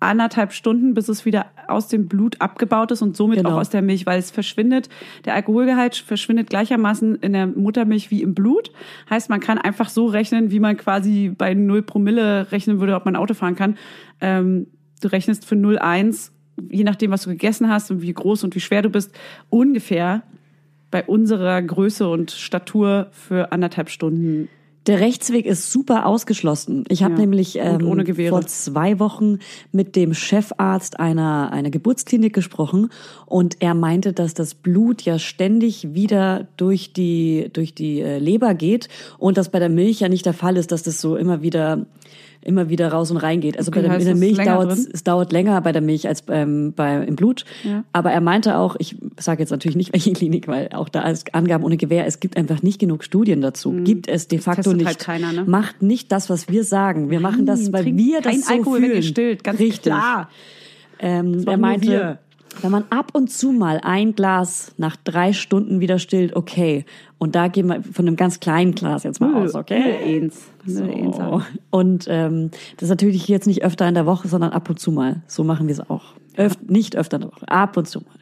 anderthalb Stunden, bis es wieder aus dem Blut abgebaut ist und somit Genau. auch aus der Milch, weil es verschwindet, der Alkoholgehalt verschwindet gleichermaßen in der Muttermilch wie im Blut. Heißt, man kann einfach so rechnen, wie man quasi bei 0 Promille rechnen würde, ob man Auto fahren kann. Ähm, du rechnest für 0,1, je nachdem, was du gegessen hast und wie groß und wie schwer du bist, ungefähr bei unserer Größe und Statur für anderthalb Stunden Der Rechtsweg ist super ausgeschlossen. Ich habe Ja, nämlich ähm, vor zwei Wochen mit dem Chefarzt einer, einer Geburtsklinik gesprochen und er meinte, dass das Blut ja ständig wieder durch die, durch die äh, Leber geht und das bei der Milch ja nicht der Fall ist, dass das so immer wieder immer wieder raus und rein geht. Also Okay, bei der, in der Milch dauert es dauert länger bei der Milch als beim, bei, im Blut. Ja. Aber er meinte auch, ich sage jetzt natürlich nicht [laughs] welche Klinik, weil auch da ist Angaben ohne Gewähr, es gibt einfach nicht genug Studien dazu. Gibt es de facto testet nicht. halt keiner, ne? Macht nicht das, was wir sagen. Wir machen das, weil wir das kein so Alkohol, fühlen. wenn ihr stillt, ganz Richtig. klar. Ähm, er meinte, wir. wenn man ab und zu mal ein Glas nach drei Stunden wieder stillt, okay. Und da gehen wir von einem ganz kleinen Glas jetzt mal aus, okay? Eins. Einsam. Und ähm, das ist natürlich jetzt nicht öfter in der Woche, sondern ab und zu mal. So machen wir es auch. Öf nicht öfter in der Woche, ab und zu mal.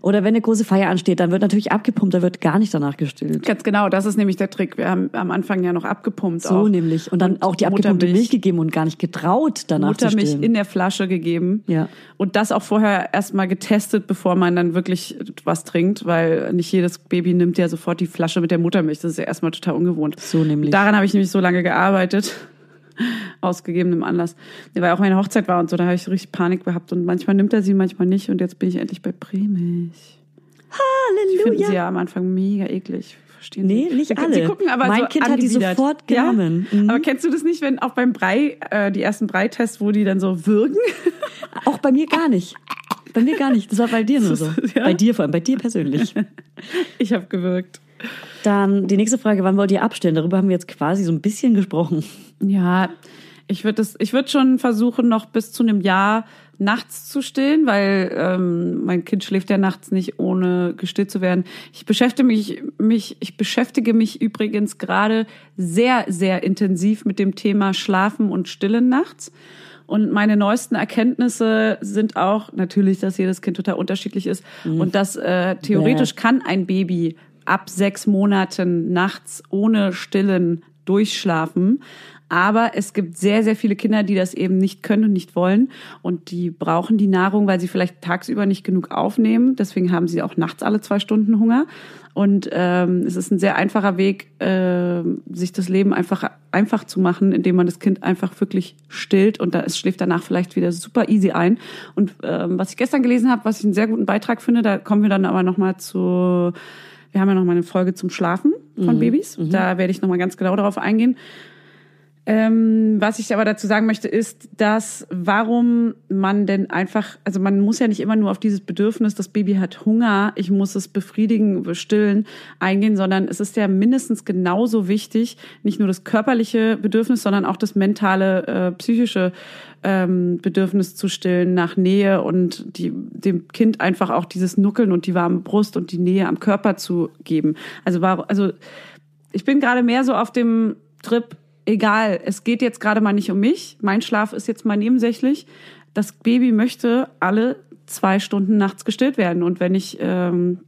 Oder wenn eine große Feier ansteht, dann wird natürlich abgepumpt, da wird gar nicht danach gestillt. Ganz genau, das ist nämlich der Trick. Wir haben am Anfang ja noch abgepumpt. So auch. nämlich. Und dann auch die abgepumpte. Milch gegeben und gar nicht getraut, danach zu Muttermilch stillen. in der Flasche gegeben. Ja. Und das auch vorher erstmal getestet, bevor man dann wirklich was trinkt, weil nicht jedes Baby nimmt ja sofort die Flasche mit der Muttermilch. Das ist ja erstmal total ungewohnt. So nämlich. Daran habe ich nämlich so lange gearbeitet. [laughs] Aus gegebenem Anlass. Weil auch meine Hochzeit war und so, da habe ich richtig Panik gehabt. Und manchmal nimmt er sie, manchmal nicht. Und jetzt bin ich endlich bei Prämilch. Die finden sie Halleluja. ja am Anfang mega eklig. Verstehen Nee, sie? nicht Sie- alle. Sie gucken aber Mein so Kind hat die angewidert. sofort genommen. Ja? Mhm. Aber kennst du das nicht, wenn auch beim Brei, äh, die ersten Breitests, wo die dann so würgen? [laughs] Auch bei mir gar nicht. Bei mir gar nicht. Das war bei dir nur [laughs] so. Ja. Bei dir vor allem, bei dir persönlich. Ich habe gewirkt. Dann die nächste Frage, wann wollt ihr abstellen? Darüber haben wir jetzt quasi so ein bisschen gesprochen. Ja, ich würde ich würde schon versuchen, noch bis zu einem Jahr nachts zu stillen, weil ähm, mein Kind schläft ja nachts nicht, ohne gestillt zu werden. Ich beschäftige mich, mich, ich beschäftige mich übrigens gerade sehr, sehr intensiv mit dem Thema Schlafen und Stillen nachts. Und meine neuesten Erkenntnisse sind auch natürlich, dass jedes Kind total unterschiedlich ist und dass äh, theoretisch kann ein Baby ab sechs Monaten nachts ohne Stillen durchschlafen. Aber es gibt sehr, sehr viele Kinder, die das eben nicht können und nicht wollen. Und die brauchen die Nahrung, weil sie vielleicht tagsüber nicht genug aufnehmen. Deswegen haben sie auch nachts alle zwei Stunden Hunger. Und ähm, es ist ein sehr einfacher Weg, äh, sich das Leben einfach einfach zu machen, indem man das Kind einfach wirklich stillt und da es schläft danach vielleicht wieder super easy ein. Und ähm, was ich gestern gelesen habe, was ich einen sehr guten Beitrag finde, da kommen wir dann aber nochmal zu wir haben ja noch mal eine Folge zum Schlafen von Babys. Da werde ich noch mal ganz genau darauf eingehen. Ähm, was ich aber dazu sagen möchte, ist, dass warum man denn einfach, also man muss ja nicht immer nur auf dieses Bedürfnis, das Baby hat Hunger, ich muss es befriedigen, bestillen, eingehen, sondern es ist ja mindestens genauso wichtig, nicht nur das körperliche Bedürfnis, sondern auch das mentale, äh, psychische ähm, Bedürfnis zu stillen nach Nähe und die, dem Kind einfach auch dieses Nuckeln und die warme Brust und die Nähe am Körper zu geben. Also war, also ich bin gerade mehr so auf dem Trip, egal, es geht jetzt gerade mal nicht um mich, mein Schlaf ist jetzt mal nebensächlich. Das Baby möchte alle zwei Stunden nachts gestillt werden. Und wenn ich, ähm,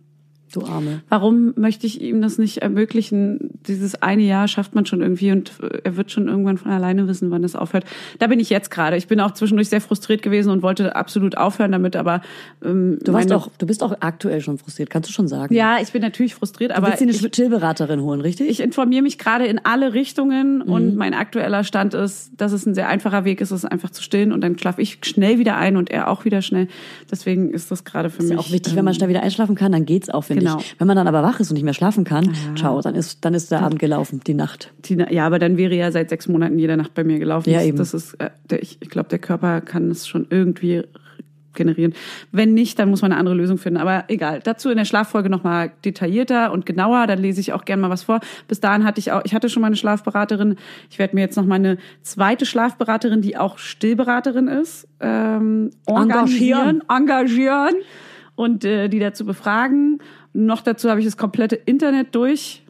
Du Arme. warum möchte ich ihm das nicht ermöglichen? Dieses eine Jahr schafft man schon irgendwie und äh, er wird schon irgendwann von alleine wissen, wann es aufhört. Da bin ich jetzt gerade. Ich bin auch zwischendurch sehr frustriert gewesen und wollte absolut aufhören damit, aber ähm, Du, warst auch, du bist auch aktuell schon frustriert, kannst du schon sagen. ja, ich bin natürlich frustriert, Du aber willst dir eine ich, Chillberaterin holen, richtig? ich informiere mich gerade in alle Richtungen Mhm. und mein aktueller Stand ist, dass es ein sehr einfacher Weg ist, es einfach zu stillen und dann schlafe ich schnell wieder ein und er auch wieder schnell. Deswegen ist das gerade für ist mich ja auch wichtig, wenn man schnell wieder einschlafen kann, dann geht's auch, finde Genau. Wenn man dann aber wach ist und nicht mehr schlafen kann, ciao, dann ist, dann ist der Abend gelaufen, die Nacht. Tina, ja, aber dann wäre ja seit sechs Monaten jede Nacht bei mir gelaufen. Ja, eben. Das ist, äh, ich, ich glaube, der Körper kann es schon irgendwie generieren. Wenn nicht, dann muss man eine andere Lösung finden. Aber egal. Dazu in der Schlaffolge nochmal detaillierter und genauer. Dann lese ich auch gerne mal was vor. Bis dahin hatte ich auch, ich hatte schon mal eine Schlafberaterin. Ich werde mir jetzt noch mal eine zweite Schlafberaterin, die auch Stillberaterin ist, ähm, engagieren, engagieren und äh, die dazu befragen. Noch dazu habe ich das komplette Internet durch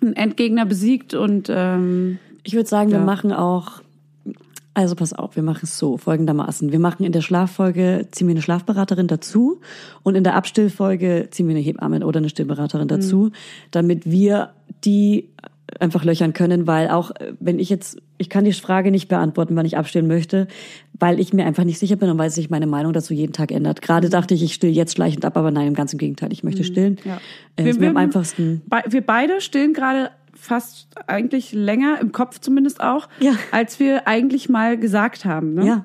einen Endgegner besiegt und ähm, Ich würde sagen, wir Ja. machen auch, also pass auf, wir machen es so, folgendermaßen. Wir machen in der Schlaffolge, ziehen wir eine Schlafberaterin dazu und in der Abstillfolge ziehen wir eine Hebamme oder eine Stillberaterin dazu, damit wir die einfach löchern können, weil auch äh, wenn ich jetzt, ich kann die Frage nicht beantworten, wann ich abstillen möchte, weil ich mir einfach nicht sicher bin und weil sich meine Meinung dazu jeden Tag ändert. Gerade dachte ich, ich still jetzt schleichend ab, aber nein, im ganzen Gegenteil, ich möchte stillen. ja. Äh, ist mir am einfachsten. wir beide stillen gerade fast eigentlich länger, im Kopf zumindest auch, Ja. als wir eigentlich mal gesagt haben. Ne? Ja.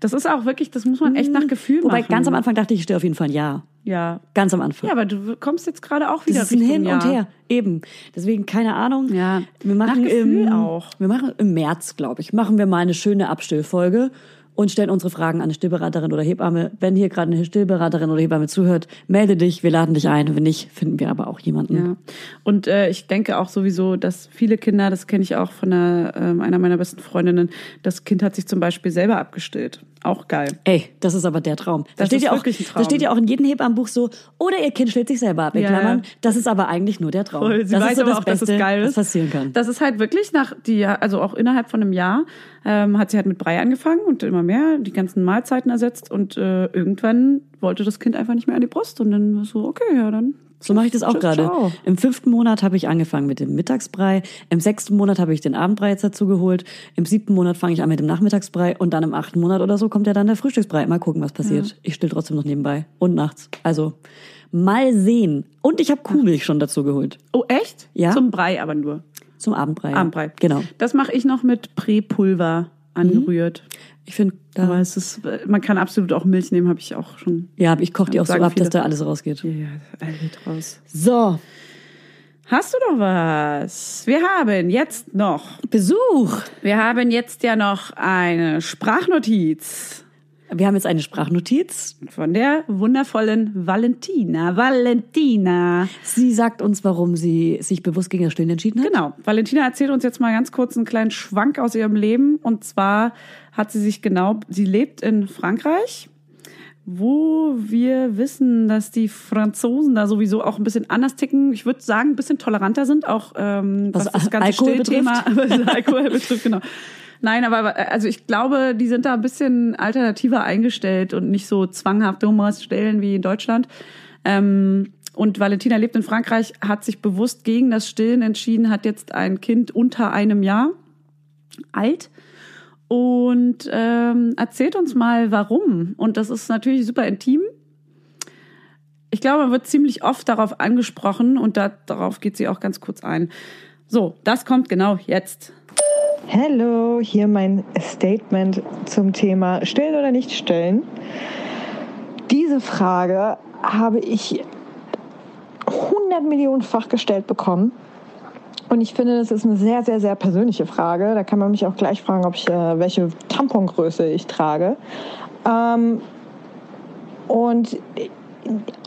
Das ist auch wirklich, das muss man echt nach Gefühl Wobei machen. ganz am Anfang dachte ich, ich still auf jeden Fall ein Ja. Ja. Ganz am Anfang. Ja, aber du kommst jetzt gerade auch wieder Das ist ein Richtung Hin Ja. und Her, eben. Deswegen keine Ahnung. Ja. wir machen im, auch. Wir machen im März, glaube ich, machen wir mal eine schöne Abstillfolge und stellen unsere Fragen an eine Stillberaterin oder Hebamme. Wenn hier gerade eine Stillberaterin oder Hebamme zuhört, melde dich, wir laden dich ein. Wenn nicht, finden wir aber auch jemanden. Ja. Und äh, ich denke auch sowieso, dass viele Kinder, das kenne ich auch von einer, ähm, einer meiner besten Freundinnen, das Kind hat sich zum Beispiel selber abgestillt. Auch geil. Ey, das ist aber der Traum. Da Das steht ist ja auch, wirklich ein Traum. Da steht ja auch in jedem Hebammenbuch so, oder ihr Kind stillt sich selber ab, in Ja, Klammern. Das ist aber eigentlich nur der Traum. Voll. Sie das weiß ist so aber das auch, dass Beste, es geil ist. was passieren kann. Das ist halt wirklich nach die, also auch innerhalb von einem Jahr ähm, hat sie halt mit Brei angefangen und immer mehr die ganzen Mahlzeiten ersetzt und äh, irgendwann wollte das Kind einfach nicht mehr an die Brust und dann war so okay, ja dann. So mache ich das auch gerade. Im fünften Monat habe ich angefangen mit dem Mittagsbrei. Im sechsten Monat habe ich den Abendbrei jetzt dazu geholt. Im siebten Monat fange ich an mit dem Nachmittagsbrei und dann im achten Monat oder so kommt ja dann der Frühstücksbrei. Mal gucken, was passiert. Ich still trotzdem noch nebenbei und nachts. Also mal sehen. Und ich habe Kuhmilch schon dazu geholt Oh echt? Ja. Zum Brei aber nur. zum Abendbrei. Abendbrei. Genau. Das mache ich noch mit Präpulver angerührt. Ich finde, Aber da, es ist, man kann absolut auch Milch nehmen, habe ich auch schon. ja, ich koche die auch so ab, dass viele. da alles rausgeht. Ja, alt raus. So, Hast du noch was? Wir haben jetzt noch, Besuch. wir haben jetzt ja noch eine Sprachnotiz Wir haben jetzt eine Sprachnotiz. von der wundervollen Valentina. Valentina. Sie sagt uns, warum sie sich bewusst gegen das Stillen entschieden hat. Genau. Valentina erzählt uns jetzt mal ganz kurz einen kleinen Schwank aus ihrem Leben. Und zwar hat sie sich genau, sie lebt in Frankreich, wo wir wissen, dass die Franzosen da sowieso auch ein bisschen anders ticken. Ich würde sagen, ein bisschen toleranter sind, auch ähm, was, Was das ganze Alkohol Stillthema, [laughs] was Alkohol betrifft, genau. Nein, aber äh, also ich glaube, die sind da ein bisschen alternativer eingestellt und nicht so zwanghaft, du musst stillen wie in Deutschland. Ähm, und Valentina lebt in Frankreich, hat sich bewusst gegen das Stillen entschieden, hat jetzt ein Kind unter einem Jahr alt und ähm, erzählt uns mal, warum. Und das ist natürlich super intim. Ich glaube, man wird ziemlich oft darauf angesprochen und da, darauf geht sie auch ganz kurz ein. So, das kommt genau jetzt. Hallo, hier mein Statement zum Thema Stillen oder nicht stillen. Diese Frage habe ich 100 Millionenfach gestellt bekommen. Und ich finde, das ist eine sehr, sehr, sehr persönliche Frage. Da kann man mich auch gleich fragen, ob ich, äh, welche Tampongröße ich trage. Ähm, und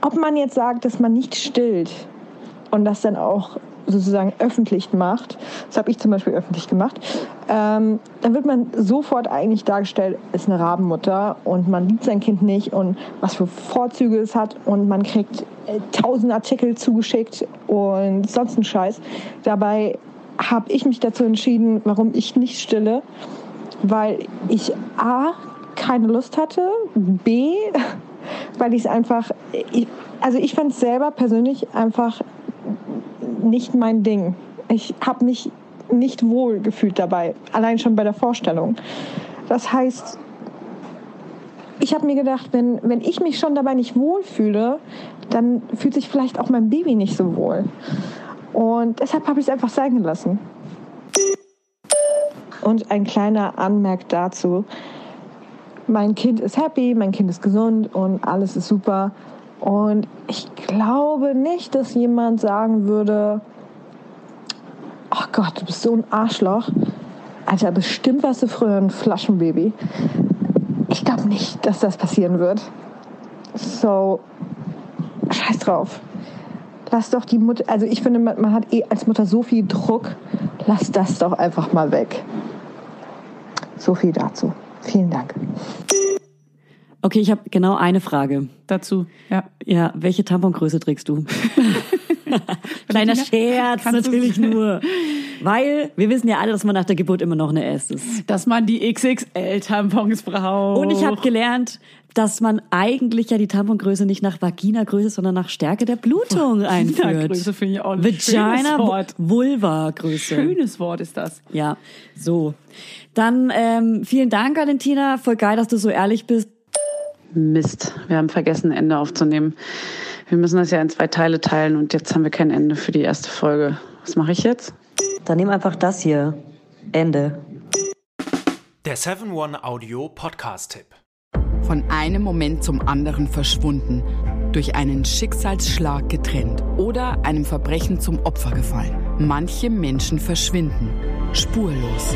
ob man jetzt sagt, dass man nicht stillt und das dann auch sozusagen öffentlich macht, das habe ich zum Beispiel öffentlich gemacht, ähm, dann wird man sofort eigentlich dargestellt, ist eine Rabenmutter und man liebt sein Kind nicht und was für Vorzüge es hat und man kriegt äh, tausend Artikel zugeschickt und sonst ein Scheiß. Dabei habe ich mich dazu entschieden, warum ich nicht stille, weil ich A, keine Lust hatte, B, [laughs] weil ich es einfach, ich, also ich fand es selber persönlich einfach nicht mein Ding. Ich habe mich nicht wohl gefühlt dabei, allein schon bei der Vorstellung. Das heißt, ich habe mir gedacht, wenn, wenn ich mich schon dabei nicht wohlfühle, dann fühlt sich vielleicht auch mein Baby nicht so wohl. Und deshalb habe ich es einfach sein gelassen. Und ein kleiner Anmerk dazu. Mein Kind ist happy, mein Kind ist gesund und alles ist super. Und ich glaube nicht, dass jemand sagen würde, oh Gott, du bist so ein Arschloch. Alter, bestimmt warst du früher ein Flaschenbaby. Ich glaube nicht, dass das passieren wird. So, scheiß drauf. Lass doch die Mutter, also ich finde, man man hat eh als Mutter so viel Druck. Lass das doch einfach mal weg. So viel dazu. Vielen Dank. Okay, ich habe genau eine Frage. Dazu, ja. Ja, welche Tampongröße trägst du? [laughs] Kleiner Scherz, Kannst natürlich nur. [laughs] Weil wir wissen ja alle, dass man nach der Geburt immer noch eine S ist. Dass man die XXL-Tampons braucht. Und ich habe gelernt, dass man eigentlich ja die Tampongröße nicht nach Vagina-Größe, sondern nach Stärke der Blutung einführt. Vagina-Größe finde ich auch ein schönes Vagina Wort. Vulva Größe. Schönes Wort ist das. Ja, so. Dann ähm, vielen Dank, Valentina. Voll geil, dass du so ehrlich bist. Mist, wir haben vergessen, ein Ende aufzunehmen. Wir müssen das ja in zwei Teile teilen und jetzt haben wir kein Ende für die erste Folge. Was mache ich jetzt? Dann nimm einfach das hier. Ende. Der 7-One-Audio-Podcast-Tipp. Von einem Moment zum anderen verschwunden, durch einen Schicksalsschlag getrennt oder einem Verbrechen zum Opfer gefallen. Manche Menschen verschwinden spurlos.